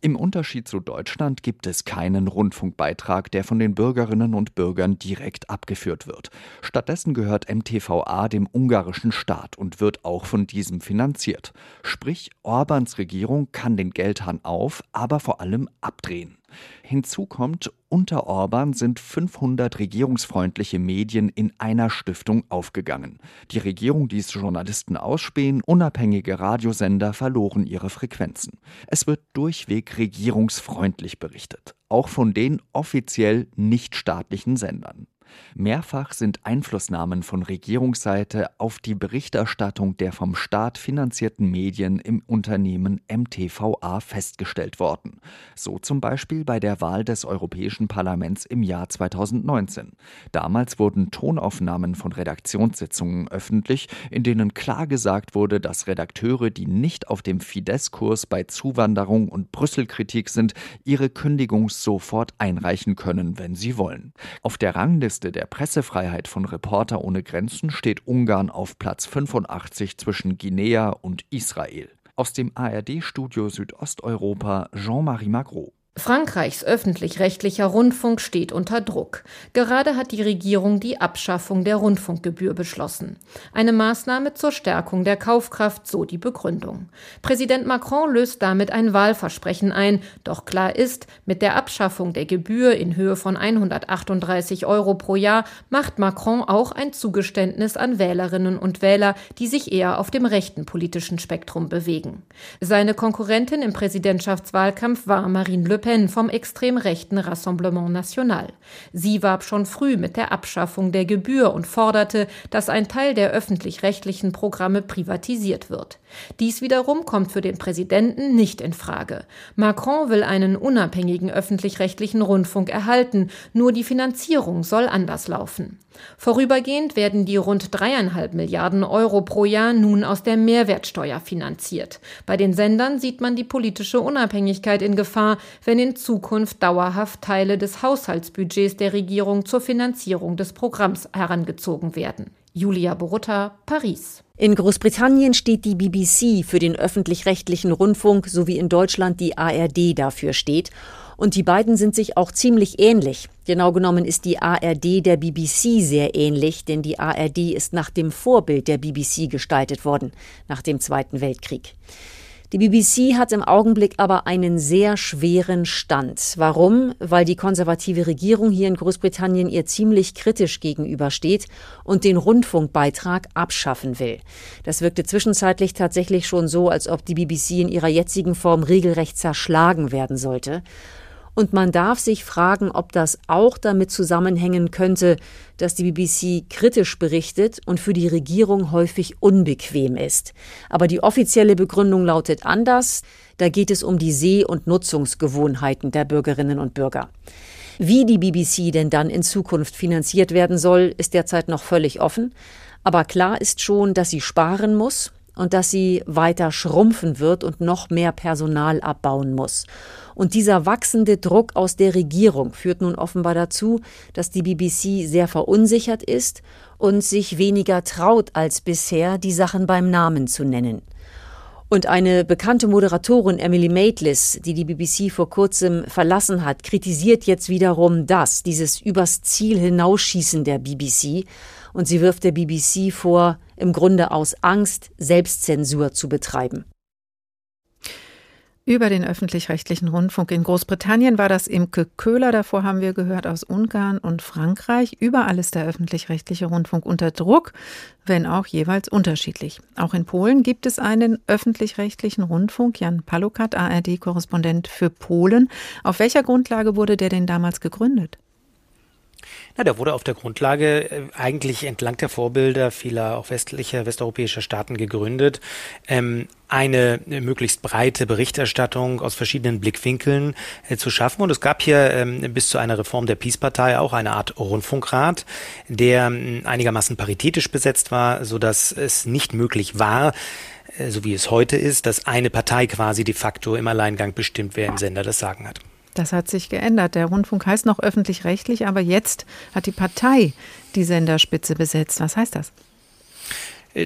Im Unterschied zu Deutschland gibt es keinen Rundfunkbeitrag, der von den Bürgerinnen und Bürgern direkt abgeführt wird. Stattdessen gehört MTVA dem ungarischen Staat und wird auch von diesem finanziert. Sprich, Orbans Regierung kann den Geldhahn auf, aber vor allem abdrehen. Hinzu kommt, unter Orban sind 500 regierungsfreundliche Medien in einer Stiftung aufgegangen. Die Regierung ließ Journalisten ausspähen, unabhängige Radiosender verloren ihre Frequenzen. Es wird durchweg regierungsfreundlich berichtet, auch von den offiziell nichtstaatlichen Sendern. Mehrfach sind Einflussnahmen von Regierungsseite auf die Berichterstattung der vom Staat finanzierten Medien im Unternehmen MTVA festgestellt worden. So zum Beispiel bei der Wahl des Europäischen Parlaments im Jahr 2019. Damals wurden Tonaufnahmen von Redaktionssitzungen öffentlich, in denen klar gesagt wurde, dass Redakteure, die nicht auf dem Fidesz-Kurs bei Zuwanderung und Brüssel-Kritik sind, ihre Kündigung sofort einreichen können, wenn sie wollen. Auf der Rangliste Liste der Pressefreiheit von Reporter ohne Grenzen steht Ungarn auf Platz 85 zwischen Guinea und Israel. Aus dem ARD-Studio Südosteuropa Jean-Marie Magro. Frankreichs öffentlich-rechtlicher Rundfunk steht unter Druck. Gerade hat die Regierung die Abschaffung der Rundfunkgebühr beschlossen. Eine Maßnahme zur Stärkung der Kaufkraft, so die Begründung. Präsident Macron löst damit ein Wahlversprechen ein. Doch klar ist, mit der Abschaffung der Gebühr in Höhe von 138 Euro pro Jahr macht Macron auch ein Zugeständnis an Wählerinnen und Wähler, die sich eher auf dem rechten politischen Spektrum bewegen. Seine Konkurrentin im Präsidentschaftswahlkampf war Marine Le Pen Pen vom extrem rechten Rassemblement National. Sie warb schon früh mit der Abschaffung der Gebühr und forderte, dass ein Teil der öffentlich-rechtlichen Programme privatisiert wird. Dies wiederum kommt für den Präsidenten nicht in Frage. Macron will einen unabhängigen öffentlich-rechtlichen Rundfunk erhalten, nur die Finanzierung soll anders laufen. Vorübergehend werden die rund dreieinhalb Milliarden Euro pro Jahr nun aus der Mehrwertsteuer finanziert. Bei den Sendern sieht man die politische Unabhängigkeit in Gefahr, wenn in Zukunft dauerhaft Teile des Haushaltsbudgets der Regierung zur Finanzierung des Programms herangezogen werden. Julia Borutta, Paris. In Großbritannien steht die BBC für den öffentlich-rechtlichen Rundfunk, sowie in Deutschland die ARD dafür steht. Und die beiden sind sich auch ziemlich ähnlich. Genau genommen ist die ARD der BBC sehr ähnlich, denn die ARD ist nach dem Vorbild der BBC gestaltet worden, nach dem Zweiten Weltkrieg. Die BBC hat im Augenblick aber einen sehr schweren Stand. Warum? Weil die konservative Regierung hier in Großbritannien ihr ziemlich kritisch gegenübersteht und den Rundfunkbeitrag abschaffen will. Das wirkte zwischenzeitlich tatsächlich schon so, als ob die BBC in ihrer jetzigen Form regelrecht zerschlagen werden sollte. Und man darf sich fragen, ob das auch damit zusammenhängen könnte, dass die BBC kritisch berichtet und für die Regierung häufig unbequem ist. Aber die offizielle Begründung lautet anders. Da geht es um die Seh- und Nutzungsgewohnheiten der Bürgerinnen und Bürger. Wie die BBC denn dann in Zukunft finanziert werden soll, ist derzeit noch völlig offen. Aber klar ist schon, dass sie sparen muss und dass sie weiter schrumpfen wird und noch mehr Personal abbauen muss. Und dieser wachsende Druck aus der Regierung führt nun offenbar dazu, dass die BBC sehr verunsichert ist und sich weniger traut als bisher, die Sachen beim Namen zu nennen. Und eine bekannte Moderatorin, Emily Maitlis, die die BBC vor kurzem verlassen hat, kritisiert jetzt wiederum das, dieses übers Ziel hinausschießen der BBC. Und sie wirft der BBC vor, im Grunde aus Angst Selbstzensur zu betreiben. Über den öffentlich-rechtlichen Rundfunk in Großbritannien war das Imke Köhler. Davor haben wir gehört aus Ungarn und Frankreich. Überall ist der öffentlich-rechtliche Rundfunk unter Druck, wenn auch jeweils unterschiedlich. Auch in Polen gibt es einen öffentlich-rechtlichen Rundfunk. Jan Palukat, ARD-Korrespondent für Polen. Auf welcher Grundlage wurde der denn damals gegründet? Na, der wurde auf der Grundlage äh, eigentlich entlang der Vorbilder vieler auch westlicher, westeuropäischer Staaten gegründet. Ähm, eine äh, möglichst breite Berichterstattung aus verschiedenen Blickwinkeln äh, zu schaffen. Und es gab hier ähm, bis zu einer Reform der Peace-Partei auch eine Art Rundfunkrat, der ähm, einigermaßen paritätisch besetzt war, so dass es nicht möglich war, äh, so wie es heute ist, dass eine Partei quasi de facto im Alleingang bestimmt, wer im Sender das Sagen hat. Das hat sich geändert. Der Rundfunk heißt noch öffentlich-rechtlich, aber jetzt hat die Partei die Senderspitze besetzt. Was heißt das?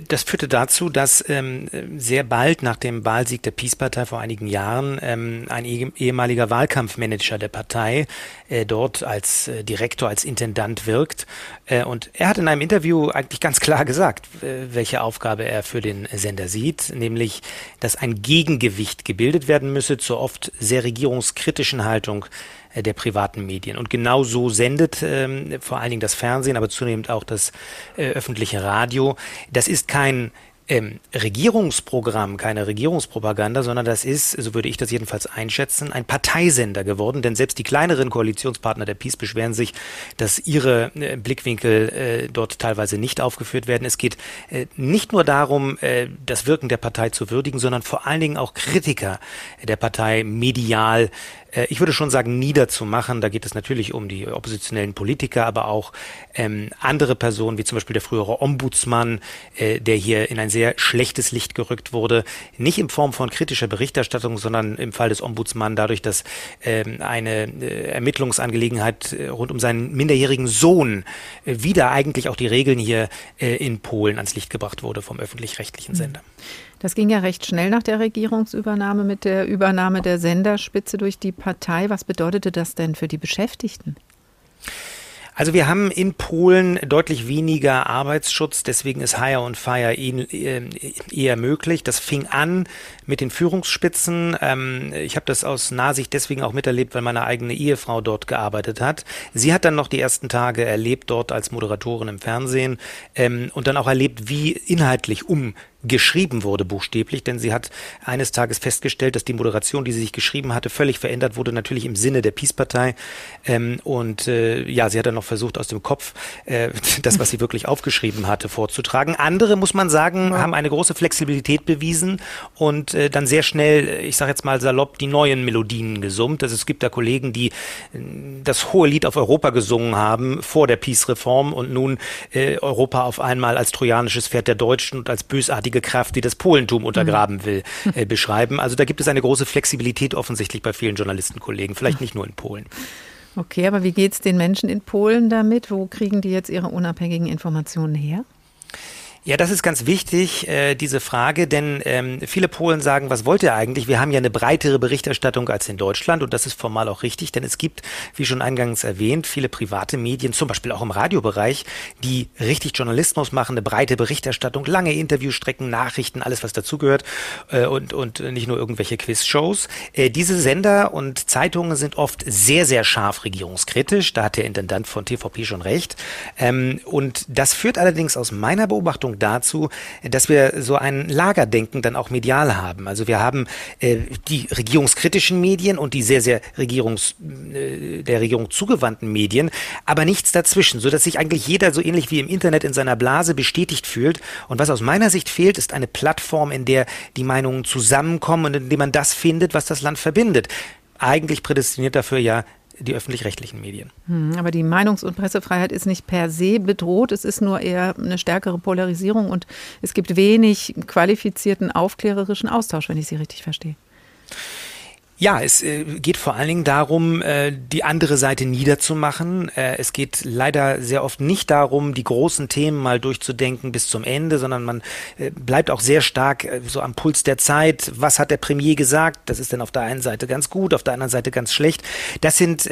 Das führte dazu, dass ähm, sehr bald nach dem Wahlsieg der Peace-Partei vor einigen Jahren ähm, ein ehemaliger Wahlkampfmanager der Partei äh, dort als äh, Direktor, als Intendant wirkt. Äh, und er hat in einem Interview eigentlich ganz klar gesagt, äh, welche Aufgabe er für den Sender sieht, nämlich, dass ein Gegengewicht gebildet werden müsse zur oft sehr regierungskritischen Haltung der privaten Medien. Und genau so sendet ähm, vor allen Dingen das Fernsehen, aber zunehmend auch das äh, öffentliche Radio. Das ist kein ähm, Regierungsprogramm, keine Regierungspropaganda, sondern das ist, so würde ich das jedenfalls einschätzen, ein Parteisender geworden. Denn selbst die kleineren Koalitionspartner der Peace beschweren sich, dass ihre äh, Blickwinkel äh, dort teilweise nicht aufgeführt werden. Es geht äh, nicht nur darum, äh, das Wirken der Partei zu würdigen, sondern vor allen Dingen auch Kritiker der Partei medial äh, ich würde schon sagen, niederzumachen. Da geht es natürlich um die oppositionellen Politiker, aber auch ähm, andere Personen, wie zum Beispiel der frühere Ombudsmann, äh, der hier in ein sehr schlechtes Licht gerückt wurde. Nicht in Form von kritischer Berichterstattung, sondern im Fall des Ombudsmann dadurch, dass ähm, eine äh, Ermittlungsangelegenheit äh, rund um seinen minderjährigen Sohn äh, wieder eigentlich auch die Regeln hier in Polen ans Licht gebracht wurde vom öffentlich-rechtlichen Sender. Das ging ja recht schnell nach der Regierungsübernahme mit der Übernahme der Senderspitze durch die Partei. Was bedeutete das denn für die Beschäftigten? Also wir haben in Polen deutlich weniger Arbeitsschutz, deswegen ist Hire und Fire äh, eher möglich. Das fing an mit den Führungsspitzen. Ähm, ich habe das aus Nahsicht deswegen auch miterlebt, weil meine eigene Ehefrau dort gearbeitet hat. Sie hat dann noch die ersten Tage erlebt dort als Moderatorin im Fernsehen ähm, und dann auch erlebt, wie inhaltlich um geschrieben wurde, buchstäblich, denn sie hat eines Tages festgestellt, dass die Moderation, die sie sich geschrieben hatte, völlig verändert wurde, natürlich im Sinne der Peace-Partei. Ähm, und äh, ja, sie hat dann noch versucht, aus dem Kopf äh, das, was sie wirklich aufgeschrieben hatte, vorzutragen. Andere, muss man sagen, ja. haben eine große Flexibilität bewiesen und äh, dann sehr schnell, ich sage jetzt mal salopp, die neuen Melodien gesummt. Also es gibt da Kollegen, die äh, das hohe Lied auf Europa gesungen haben vor der Peace-Reform und nun äh, Europa auf einmal als trojanisches Pferd der Deutschen und als bösartig mächtige Kraft, die das Polentum untergraben mhm. will, äh, beschreiben. Also da gibt es eine große Flexibilität offensichtlich bei vielen Journalistenkollegen, vielleicht nicht nur in Polen. Okay, aber wie geht es den Menschen in Polen damit? Wo kriegen die jetzt ihre unabhängigen Informationen her? Ja, das ist ganz wichtig, äh, diese Frage, denn ähm, viele Polen sagen, was wollt ihr eigentlich? Wir haben ja eine breitere Berichterstattung als in Deutschland und das ist formal auch richtig, denn es gibt, wie schon eingangs erwähnt, viele private Medien, zum Beispiel auch im Radiobereich, die richtig Journalismus machen, eine breite Berichterstattung, lange Interviewstrecken, Nachrichten, alles was dazugehört äh, und, und nicht nur irgendwelche Quizshows. Äh, diese Sender und Zeitungen sind oft sehr, sehr scharf regierungskritisch, da hat der Intendant von TVP schon recht. Ähm, und das führt allerdings aus meiner Beobachtung Einladung dazu, dass wir so ein Lagerdenken dann auch medial haben. Also wir haben äh, die regierungskritischen Medien und die sehr, sehr Regierungs, äh, der Regierung zugewandten Medien, aber nichts dazwischen, so dass sich eigentlich jeder so ähnlich wie im Internet in seiner Blase bestätigt fühlt. Und was aus meiner Sicht fehlt, ist eine Plattform, in der die Meinungen zusammenkommen und in dem man das findet, was das Land verbindet. Eigentlich prädestiniert dafür ja die öffentlich-rechtlichen Medien. Hm, aber die Meinungs- und Pressefreiheit ist nicht per se bedroht. Es ist nur eher eine stärkere Polarisierung und es gibt wenig qualifizierten aufklärerischen Austausch, wenn ich Sie richtig verstehe. Ja, es äh, geht vor allen Dingen darum, äh, die andere Seite niederzumachen. Äh, es geht leider sehr oft nicht darum, die großen Themen mal durchzudenken bis zum Ende, sondern man äh, bleibt auch sehr stark äh, so am Puls der Zeit. Was hat der Premier gesagt? Das ist dann auf der einen Seite ganz gut, auf der anderen Seite ganz schlecht. Das sind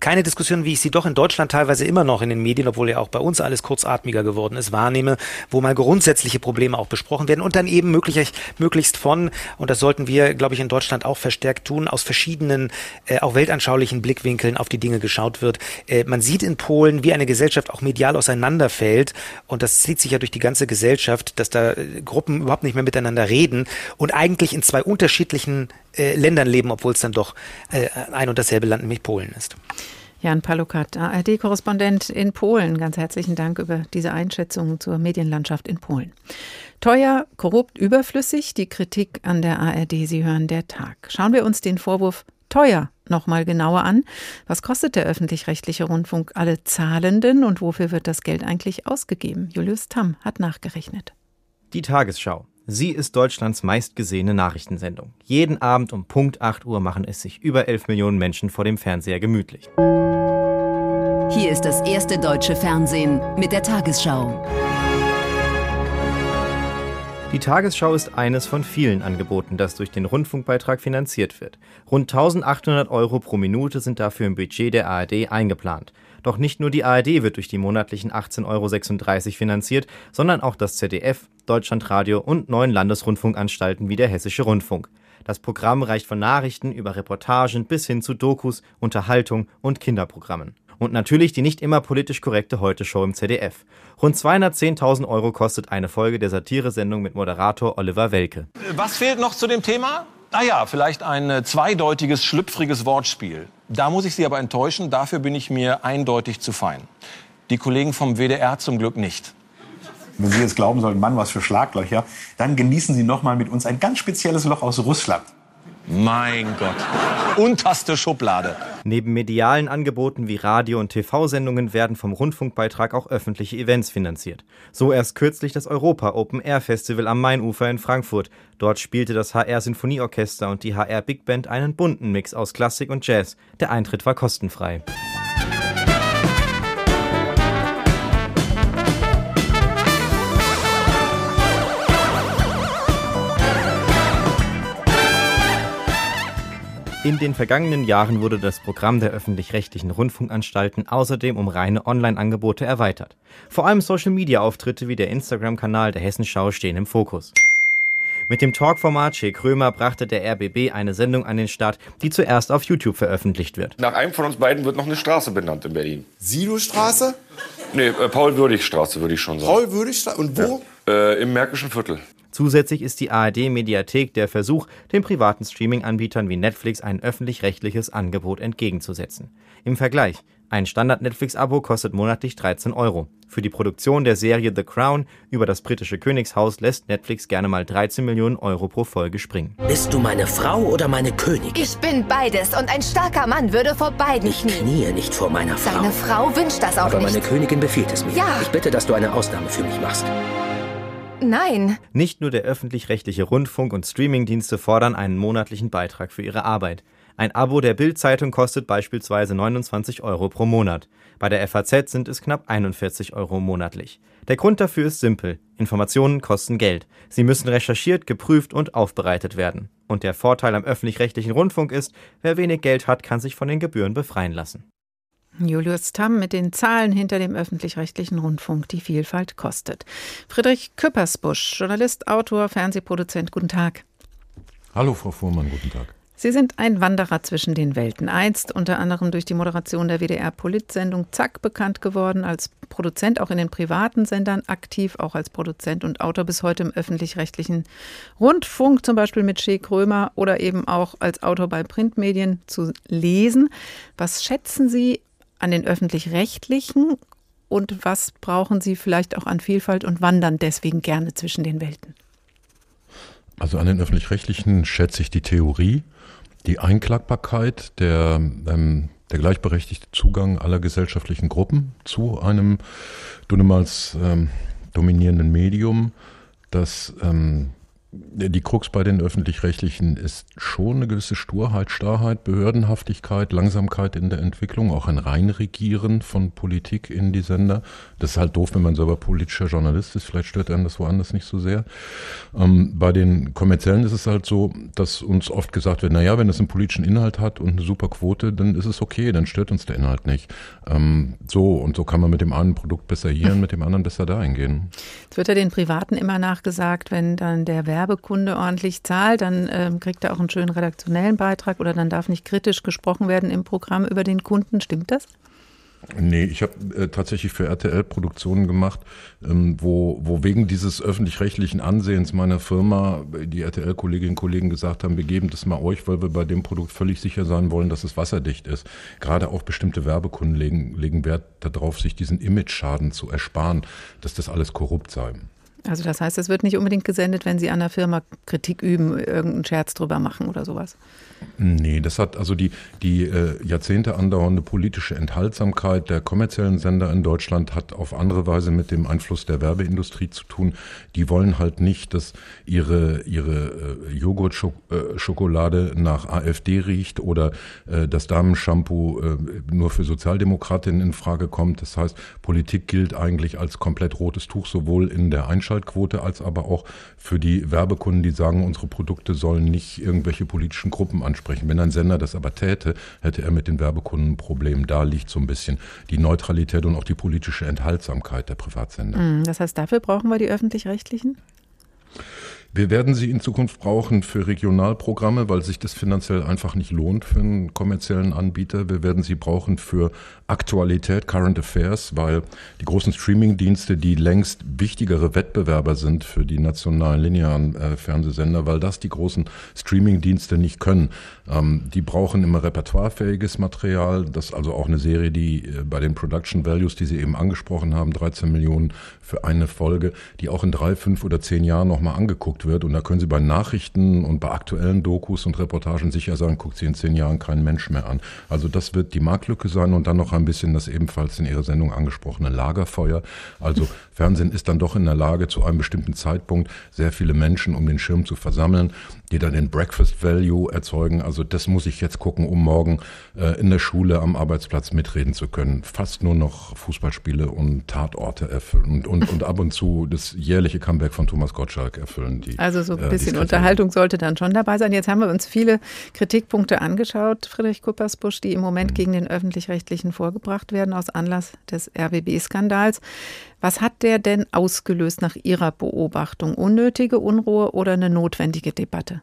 keine Diskussionen, wie ich sie doch in Deutschland teilweise immer noch in den Medien, obwohl ja auch bei uns alles kurzatmiger geworden ist, wahrnehme, wo mal grundsätzliche Probleme auch besprochen werden und dann eben möglich, möglichst von, und das sollten wir, glaube ich, in Deutschland auch verstärkt tun, aus verschiedenen, äh, auch weltanschaulichen Blickwinkeln auf die Dinge geschaut wird. Äh, man sieht in Polen, wie eine Gesellschaft auch medial auseinanderfällt und das zieht sich ja durch die ganze Gesellschaft, dass da äh, Gruppen überhaupt nicht mehr miteinander reden und eigentlich in zwei unterschiedlichen äh, Ländern leben, obwohl es dann doch äh, ein und dasselbe Land, nämlich Polen ist. Jan Palukat, ARD-Korrespondent in Polen. Ganz herzlichen Dank über diese Einschätzung zur Medienlandschaft in Polen. Teuer, korrupt, überflüssig, die Kritik an der ARD. Sie hören der Tag. Schauen wir uns den Vorwurf teuer nochmal genauer an. Was kostet der öffentlich-rechtliche Rundfunk alle Zahlenden und wofür wird das Geld eigentlich ausgegeben? Julius Tamm hat nachgerechnet. Die Tagesschau. Sie ist Deutschlands meistgesehene Nachrichtensendung. Jeden Abend um Punkt 8 Uhr machen es sich über 11 Millionen Menschen vor dem Fernseher gemütlich. Hier ist das erste deutsche Fernsehen mit der Tagesschau. Die Tagesschau ist eines von vielen Angeboten, das durch den Rundfunkbeitrag finanziert wird. Rund 1800 Euro pro Minute sind dafür im Budget der ARD eingeplant. Doch nicht nur die ARD wird durch die monatlichen 18,36 Euro finanziert, sondern auch das ZDF, Deutschlandradio und neun Landesrundfunkanstalten wie der Hessische Rundfunk. Das Programm reicht von Nachrichten über Reportagen bis hin zu Dokus, Unterhaltung und Kinderprogrammen. Und natürlich die nicht immer politisch korrekte Heute-Show im ZDF. Rund 210.000 Euro kostet eine Folge der Satiresendung mit Moderator Oliver Welke. Was fehlt noch zu dem Thema? Naja, vielleicht ein äh, zweideutiges, schlüpfriges Wortspiel. Da muss ich Sie aber enttäuschen, dafür bin ich mir eindeutig zu fein. Die Kollegen vom WDR zum Glück nicht. Wenn Sie jetzt glauben sollten, Mann, was für Schlaglöcher, dann genießen Sie noch mal mit uns ein ganz spezielles Loch aus Russland. Mein Gott. Unterste Schublade. Neben medialen Angeboten wie Radio- und TV-Sendungen werden vom Rundfunkbeitrag auch öffentliche Events finanziert. So erst kürzlich das Europa Open Air Festival am Mainufer in Frankfurt. Dort spielte das HR Sinfonieorchester und die HR Big Band einen bunten Mix aus Klassik und Jazz. Der Eintritt war kostenfrei. In den vergangenen Jahren wurde das Programm der öffentlich-rechtlichen Rundfunkanstalten außerdem um reine Online-Angebote erweitert. Vor allem Social-Media-Auftritte wie der Instagram-Kanal der Hessenschau stehen im Fokus. Mit dem Talkformat Che Krömer brachte der RBB eine Sendung an den Start, die zuerst auf YouTube veröffentlicht wird. Nach einem von uns beiden wird noch eine Straße benannt in Berlin. Silostraße? Nee, äh, Paul-Würdig-Straße würde ich schon sagen. Paul-Würdig-Straße? Und wo? Ja. Äh, Im Märkischen Viertel. Zusätzlich ist die ARD-Mediathek der Versuch, den privaten Streaming-Anbietern wie Netflix ein öffentlich-rechtliches Angebot entgegenzusetzen. Im Vergleich, ein Standard-Netflix-Abo kostet monatlich 13 Euro. Für die Produktion der Serie The Crown über das britische Königshaus lässt Netflix gerne mal 13 Millionen Euro pro Folge springen. Bist du meine Frau oder meine Königin? Ich bin beides und ein starker Mann würde vor beiden ich knien. knie nicht vor meiner Frau. Deine Frau wünscht das auch Aber nicht. meine Königin befiehlt es mir. Ja. Ich bitte, dass du eine Ausnahme für mich machst. Nein. Nicht nur der öffentlich-rechtliche Rundfunk und Streamingdienste fordern einen monatlichen Beitrag für ihre Arbeit. Ein Abo der Bild-Zeitung kostet beispielsweise 29 Euro pro Monat. Bei der FAZ sind es knapp 41 Euro monatlich. Der Grund dafür ist simpel. Informationen kosten Geld. Sie müssen recherchiert, geprüft und aufbereitet werden. Und der Vorteil am öffentlich-rechtlichen Rundfunk ist, wer wenig Geld hat, kann sich von den Gebühren befreien lassen. Julius Tamm mit den Zahlen hinter dem öffentlich-rechtlichen Rundfunk, die Vielfalt kostet. Friedrich Küppersbusch, Journalist, Autor, Fernsehproduzent, guten Tag. Hallo, Frau Fuhrmann, guten Tag. Sie sind ein Wanderer zwischen den Welten. Einst unter anderem durch die Moderation der WDR-Polit-Sendung Zack bekannt geworden, als Produzent auch in den privaten Sendern aktiv, auch als Produzent und Autor bis heute im öffentlich-rechtlichen Rundfunk, zum Beispiel mit Shea Krömer oder eben auch als Autor bei Printmedien zu lesen. Was schätzen Sie an den öffentlich-rechtlichen und was brauchen Sie vielleicht auch an Vielfalt und wandern deswegen gerne zwischen den Welten? Also an den öffentlich-rechtlichen schätze ich die Theorie, die Einklagbarkeit, der, ähm, der gleichberechtigte Zugang aller gesellschaftlichen Gruppen zu einem dunnemals ähm, dominierenden Medium, das ähm, die Krux bei den öffentlich-rechtlichen ist schon eine gewisse Sturheit, Starrheit, Behördenhaftigkeit, Langsamkeit in der Entwicklung, auch ein Reinregieren von Politik in die Sender. Das ist halt doof, wenn man selber politischer Journalist ist. Vielleicht stört einem das woanders nicht so sehr. Ähm, bei den kommerziellen ist es halt so, dass uns oft gesagt wird, naja, wenn es einen politischen Inhalt hat und eine super Quote, dann ist es okay, dann stört uns der Inhalt nicht. Ähm, so, und so kann man mit dem einen Produkt besser hier und mit dem anderen besser dahin gehen. Es wird ja den Privaten immer nachgesagt, wenn dann der Werbekunde ordentlich zahlt, dann ähm, kriegt er auch einen schönen redaktionellen Beitrag oder dann darf nicht kritisch gesprochen werden im Programm über den Kunden. Stimmt das? Nee, ich habe äh, tatsächlich für RTL Produktionen gemacht, ähm, wo, wo wegen dieses öffentlich-rechtlichen Ansehens meiner Firma die RTL-Kolleginnen und Kollegen gesagt haben, wir geben das mal euch, weil wir bei dem Produkt völlig sicher sein wollen, dass es wasserdicht ist. Gerade auch bestimmte Werbekunden legen, legen Wert darauf, sich diesen Image-Schaden zu ersparen, dass das alles korrupt sei. Also das heißt, es wird nicht unbedingt gesendet, wenn Sie an der Firma Kritik üben, irgendeinen Scherz drüber machen oder sowas. Nee, das hat also die, die äh, Jahrzehnte andauernde politische Enthaltsamkeit der kommerziellen Sender in Deutschland hat auf andere Weise mit dem Einfluss der Werbeindustrie zu tun. Die wollen halt nicht, dass ihre, ihre äh, Joghurtschokolade nach AfD riecht oder äh, das Damenshampoo äh, nur für Sozialdemokratinnen in Frage kommt. Das heißt, Politik gilt eigentlich als komplett rotes Tuch, sowohl in der Einschaltquote als aber auch für die Werbekunden, die sagen, unsere Produkte sollen nicht irgendwelche politischen Gruppen ansprechen. Wenn ein Sender das aber täte, hätte er mit den Werbekunden ein Problem. Da liegt so ein bisschen die Neutralität und auch die politische Enthaltsamkeit der Privatsender. Hm, das heißt, dafür brauchen wir die öffentlich-rechtlichen? Wir werden sie in Zukunft brauchen für Regionalprogramme, weil sich das finanziell einfach nicht lohnt für einen kommerziellen Anbieter. Wir werden sie brauchen für Aktualität, Current Affairs, weil die großen Streamingdienste die längst wichtigere Wettbewerber sind für die nationalen linearen äh, Fernsehsender, weil das die großen Streamingdienste nicht können. Ähm, die brauchen immer repertoirefähiges Material. Das ist also auch eine Serie, die äh, bei den Production Values, die Sie eben angesprochen haben, 13 Millionen für eine Folge, die auch in drei, fünf oder zehn Jahren nochmal angeguckt wird. Und da können Sie bei Nachrichten und bei aktuellen Dokus und Reportagen sicher sagen, guckt sie in zehn Jahren kein Mensch mehr an. Also das wird die Marktlücke sein und dann noch ein bisschen das ebenfalls in Ihrer Sendung angesprochene Lagerfeuer. Also Fernsehen ist dann doch in der Lage, zu einem bestimmten Zeitpunkt sehr viele Menschen um den Schirm zu versammeln, die dann den Breakfast Value erzeugen. Also das muss ich jetzt gucken, um morgen äh, in der Schule am Arbeitsplatz mitreden zu können. Fast nur noch Fußballspiele und Tatorte erfüllen und, und, und ab und zu das jährliche Comeback von Thomas Gottschalk erfüllen. die. Also so ein äh, bisschen die Unterhaltung sollte dann schon dabei sein. Jetzt haben wir uns viele Kritikpunkte angeschaut, Friedrich Kuppersbusch, die im Moment mhm. gegen den öffentlich-rechtlichen vorgebracht werden aus Anlass des RBB-Skandals. Was hat der denn ausgelöst nach Ihrer Beobachtung? Unnötige Unruhe oder eine notwendige Debatte?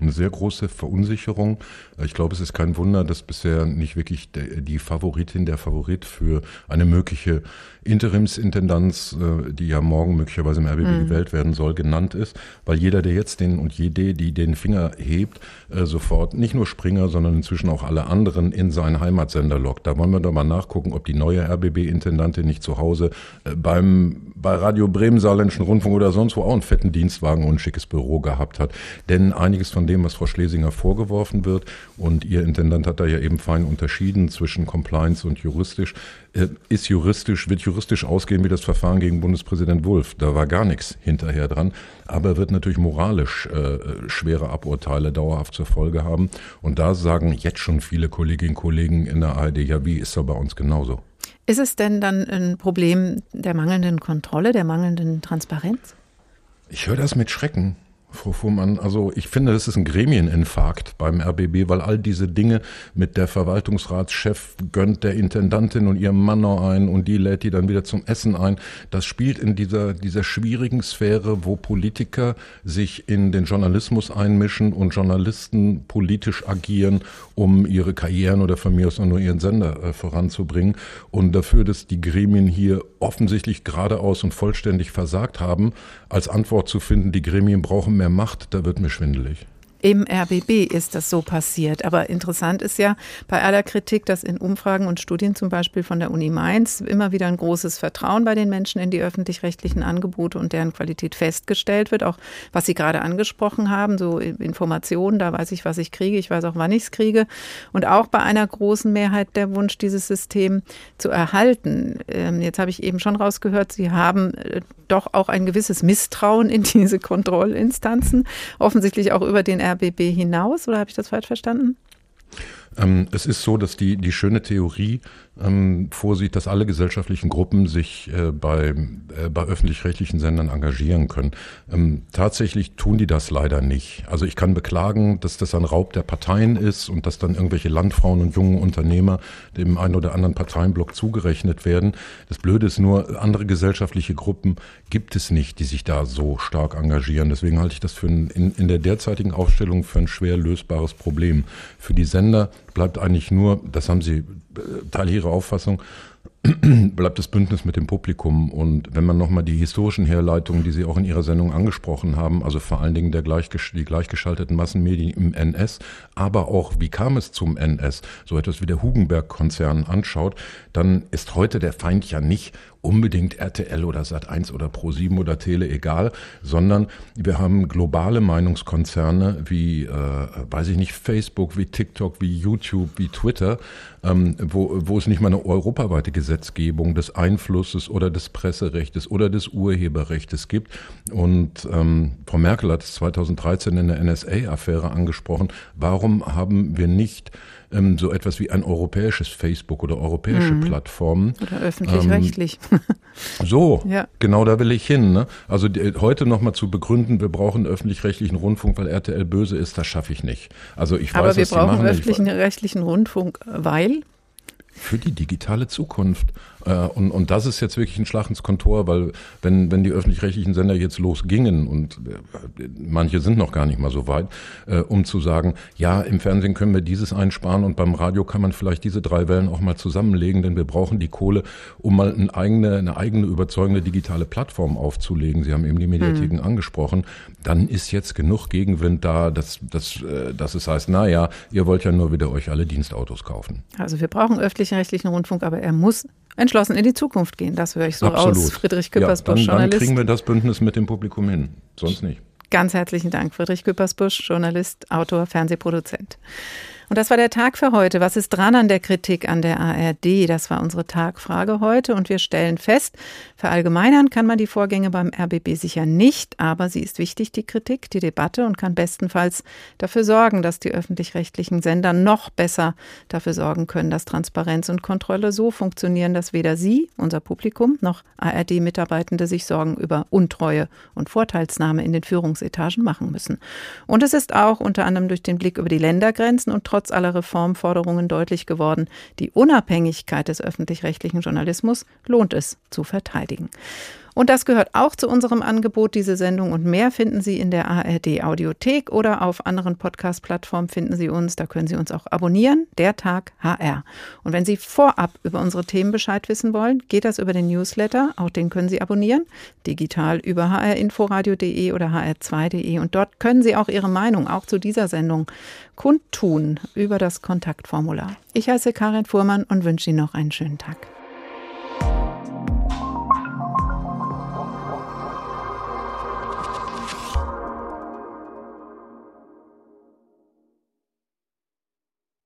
Eine sehr große Verunsicherung. Ich glaube, es ist kein Wunder, dass bisher nicht wirklich die Favoritin, der Favorit für eine mögliche Interimsintendanz, äh, die ja morgen möglicherweise im RBB mhm. gewählt werden soll, genannt ist, weil jeder, der jetzt den und jede, die den Finger hebt, äh, sofort nicht nur Springer, sondern inzwischen auch alle anderen in seinen Heimatsender lockt. Da wollen wir doch mal nachgucken, ob die neue RBB-Intendantin nicht zu Hause äh, beim bei Radio Bremen, Saarländischen Rundfunk oder sonst wo auch einen fetten Dienstwagen und ein schickes Büro gehabt hat. Denn einiges von dem, was Frau Schlesinger vorgeworfen wird, und ihr Intendant hat da ja eben fein unterschieden zwischen Compliance und juristisch, äh, ist juristisch, wird juristisch ausgehen wie das Verfahren gegen Bundespräsident Wulff. Da war gar nichts hinterher dran, aber wird natürlich moralisch äh, schwere Aburteile dauerhaft zur Folge haben. Und da sagen jetzt schon viele Kolleginnen und Kollegen in der ARD, ja, wie ist er bei uns genauso? Ist es denn dann ein Problem der mangelnden Kontrolle, der mangelnden Transparenz? Ich höre das mit Schrecken. Frau Fuhrmann, also ich finde, das ist ein Gremieninfarkt beim RBB, weil all diese Dinge mit der Verwaltungsratschef gönnt der Intendantin und ihrem Mann noch ein und die lädt die dann wieder zum Essen ein. Das spielt in dieser, dieser schwierigen Sphäre, wo Politiker sich in den Journalismus einmischen und Journalisten politisch agieren, um ihre Karrieren oder von mir aus auch nur ihren Sender äh, voranzubringen. Und dafür, dass die Gremien hier offensichtlich geradeaus und vollständig versagt haben, als Antwort zu finden, die Gremien brauchen mehr Macht, da wird mir schwindelig. Im RBB ist das so passiert. Aber interessant ist ja bei aller Kritik, dass in Umfragen und Studien zum Beispiel von der Uni Mainz immer wieder ein großes Vertrauen bei den Menschen in die öffentlich-rechtlichen Angebote und deren Qualität festgestellt wird. Auch was Sie gerade angesprochen haben, so Informationen, da weiß ich, was ich kriege, ich weiß auch, wann ich es kriege. Und auch bei einer großen Mehrheit der Wunsch, dieses System zu erhalten. Ähm, jetzt habe ich eben schon rausgehört, Sie haben äh, doch auch ein gewisses Misstrauen in diese Kontrollinstanzen, offensichtlich auch über den RBB hinaus, oder habe ich das falsch verstanden? Ähm, es ist so, dass die, die schöne Theorie ähm, vorsieht, dass alle gesellschaftlichen Gruppen sich äh, bei, äh, bei öffentlich-rechtlichen Sendern engagieren können. Ähm, tatsächlich tun die das leider nicht. Also ich kann beklagen, dass das ein Raub der Parteien ist und dass dann irgendwelche Landfrauen und jungen Unternehmer dem einen oder anderen Parteienblock zugerechnet werden. Das Blöde ist nur, andere gesellschaftliche Gruppen gibt es nicht, die sich da so stark engagieren. Deswegen halte ich das für ein, in, in der derzeitigen Aufstellung für ein schwer lösbares Problem. Für die Sender bleibt eigentlich nur, das haben Sie, äh, teile Ihre Auffassung, bleibt das Bündnis mit dem Publikum. Und wenn man nochmal die historischen Herleitungen, die Sie auch in Ihrer Sendung angesprochen haben, also vor allen Dingen der gleichgesch die gleichgeschalteten Massenmedien im NS, aber auch wie kam es zum NS, so etwas wie der Hugenberg-Konzern anschaut, dann ist heute der Feind ja nicht unbedingt RTL oder Sat1 oder Pro7 oder Tele, egal, sondern wir haben globale Meinungskonzerne wie, äh, weiß ich nicht, Facebook, wie TikTok, wie YouTube, wie Twitter, ähm, wo, wo es nicht mal eine europaweite Gesetzgebung des Einflusses oder des Presserechtes oder des Urheberrechtes gibt. Und ähm, Frau Merkel hat es 2013 in der NSA-Affäre angesprochen. Warum haben wir nicht ähm, so etwas wie ein europäisches Facebook oder europäische mhm. Plattformen. Oder öffentlich-rechtlich. Ähm, so, ja. genau da will ich hin. Ne? Also die, heute nochmal zu begründen, wir brauchen öffentlich-rechtlichen Rundfunk, weil RTL böse ist, das schaffe ich nicht. Also ich weiß, Aber wir brauchen öffentlichen rechtlichen Rundfunk, weil? Für die digitale Zukunft. Äh, und, und das ist jetzt wirklich ein Schlag ins Kontor, weil wenn, wenn die öffentlich-rechtlichen Sender jetzt losgingen, und äh, manche sind noch gar nicht mal so weit, äh, um zu sagen, ja, im Fernsehen können wir dieses einsparen und beim Radio kann man vielleicht diese drei Wellen auch mal zusammenlegen, denn wir brauchen die Kohle, um mal eine eigene, eine eigene überzeugende digitale Plattform aufzulegen. Sie haben eben die Mediatheken mhm. angesprochen. Dann ist jetzt genug Gegenwind da, dass, dass, dass es heißt, na ja, ihr wollt ja nur wieder euch alle Dienstautos kaufen. Also wir brauchen öffentlich-rechtlichen Rundfunk, aber er muss entschlossen in die Zukunft gehen. Das höre ich so Absolut. aus. Friedrich Küppersbusch, ja, dann, Journalist. Dann kriegen wir das Bündnis mit dem Publikum hin, sonst nicht. Ganz herzlichen Dank, Friedrich Küppersbusch, Journalist, Autor, Fernsehproduzent. Und das war der Tag für heute. Was ist dran an der Kritik an der ARD? Das war unsere Tagfrage heute. Und wir stellen fest, verallgemeinern kann man die Vorgänge beim RBB sicher nicht, aber sie ist wichtig, die Kritik, die Debatte und kann bestenfalls dafür sorgen, dass die öffentlich-rechtlichen Sender noch besser dafür sorgen können, dass Transparenz und Kontrolle so funktionieren, dass weder Sie, unser Publikum, noch ARD-Mitarbeitende sich Sorgen über Untreue und Vorteilsnahme in den Führungsetagen machen müssen. Und es ist auch unter anderem durch den Blick über die Ländergrenzen und trotz aller Reformforderungen deutlich geworden, die Unabhängigkeit des öffentlich-rechtlichen Journalismus lohnt es zu verteidigen. Und das gehört auch zu unserem Angebot. Diese Sendung und mehr finden Sie in der ARD Audiothek oder auf anderen Podcast-Plattformen finden Sie uns. Da können Sie uns auch abonnieren. Der Tag HR. Und wenn Sie vorab über unsere Themen Bescheid wissen wollen, geht das über den Newsletter. Auch den können Sie abonnieren. Digital über hrinforadio.de oder hr2.de. Und dort können Sie auch Ihre Meinung auch zu dieser Sendung kundtun über das Kontaktformular. Ich heiße Karin Fuhrmann und wünsche Ihnen noch einen schönen Tag.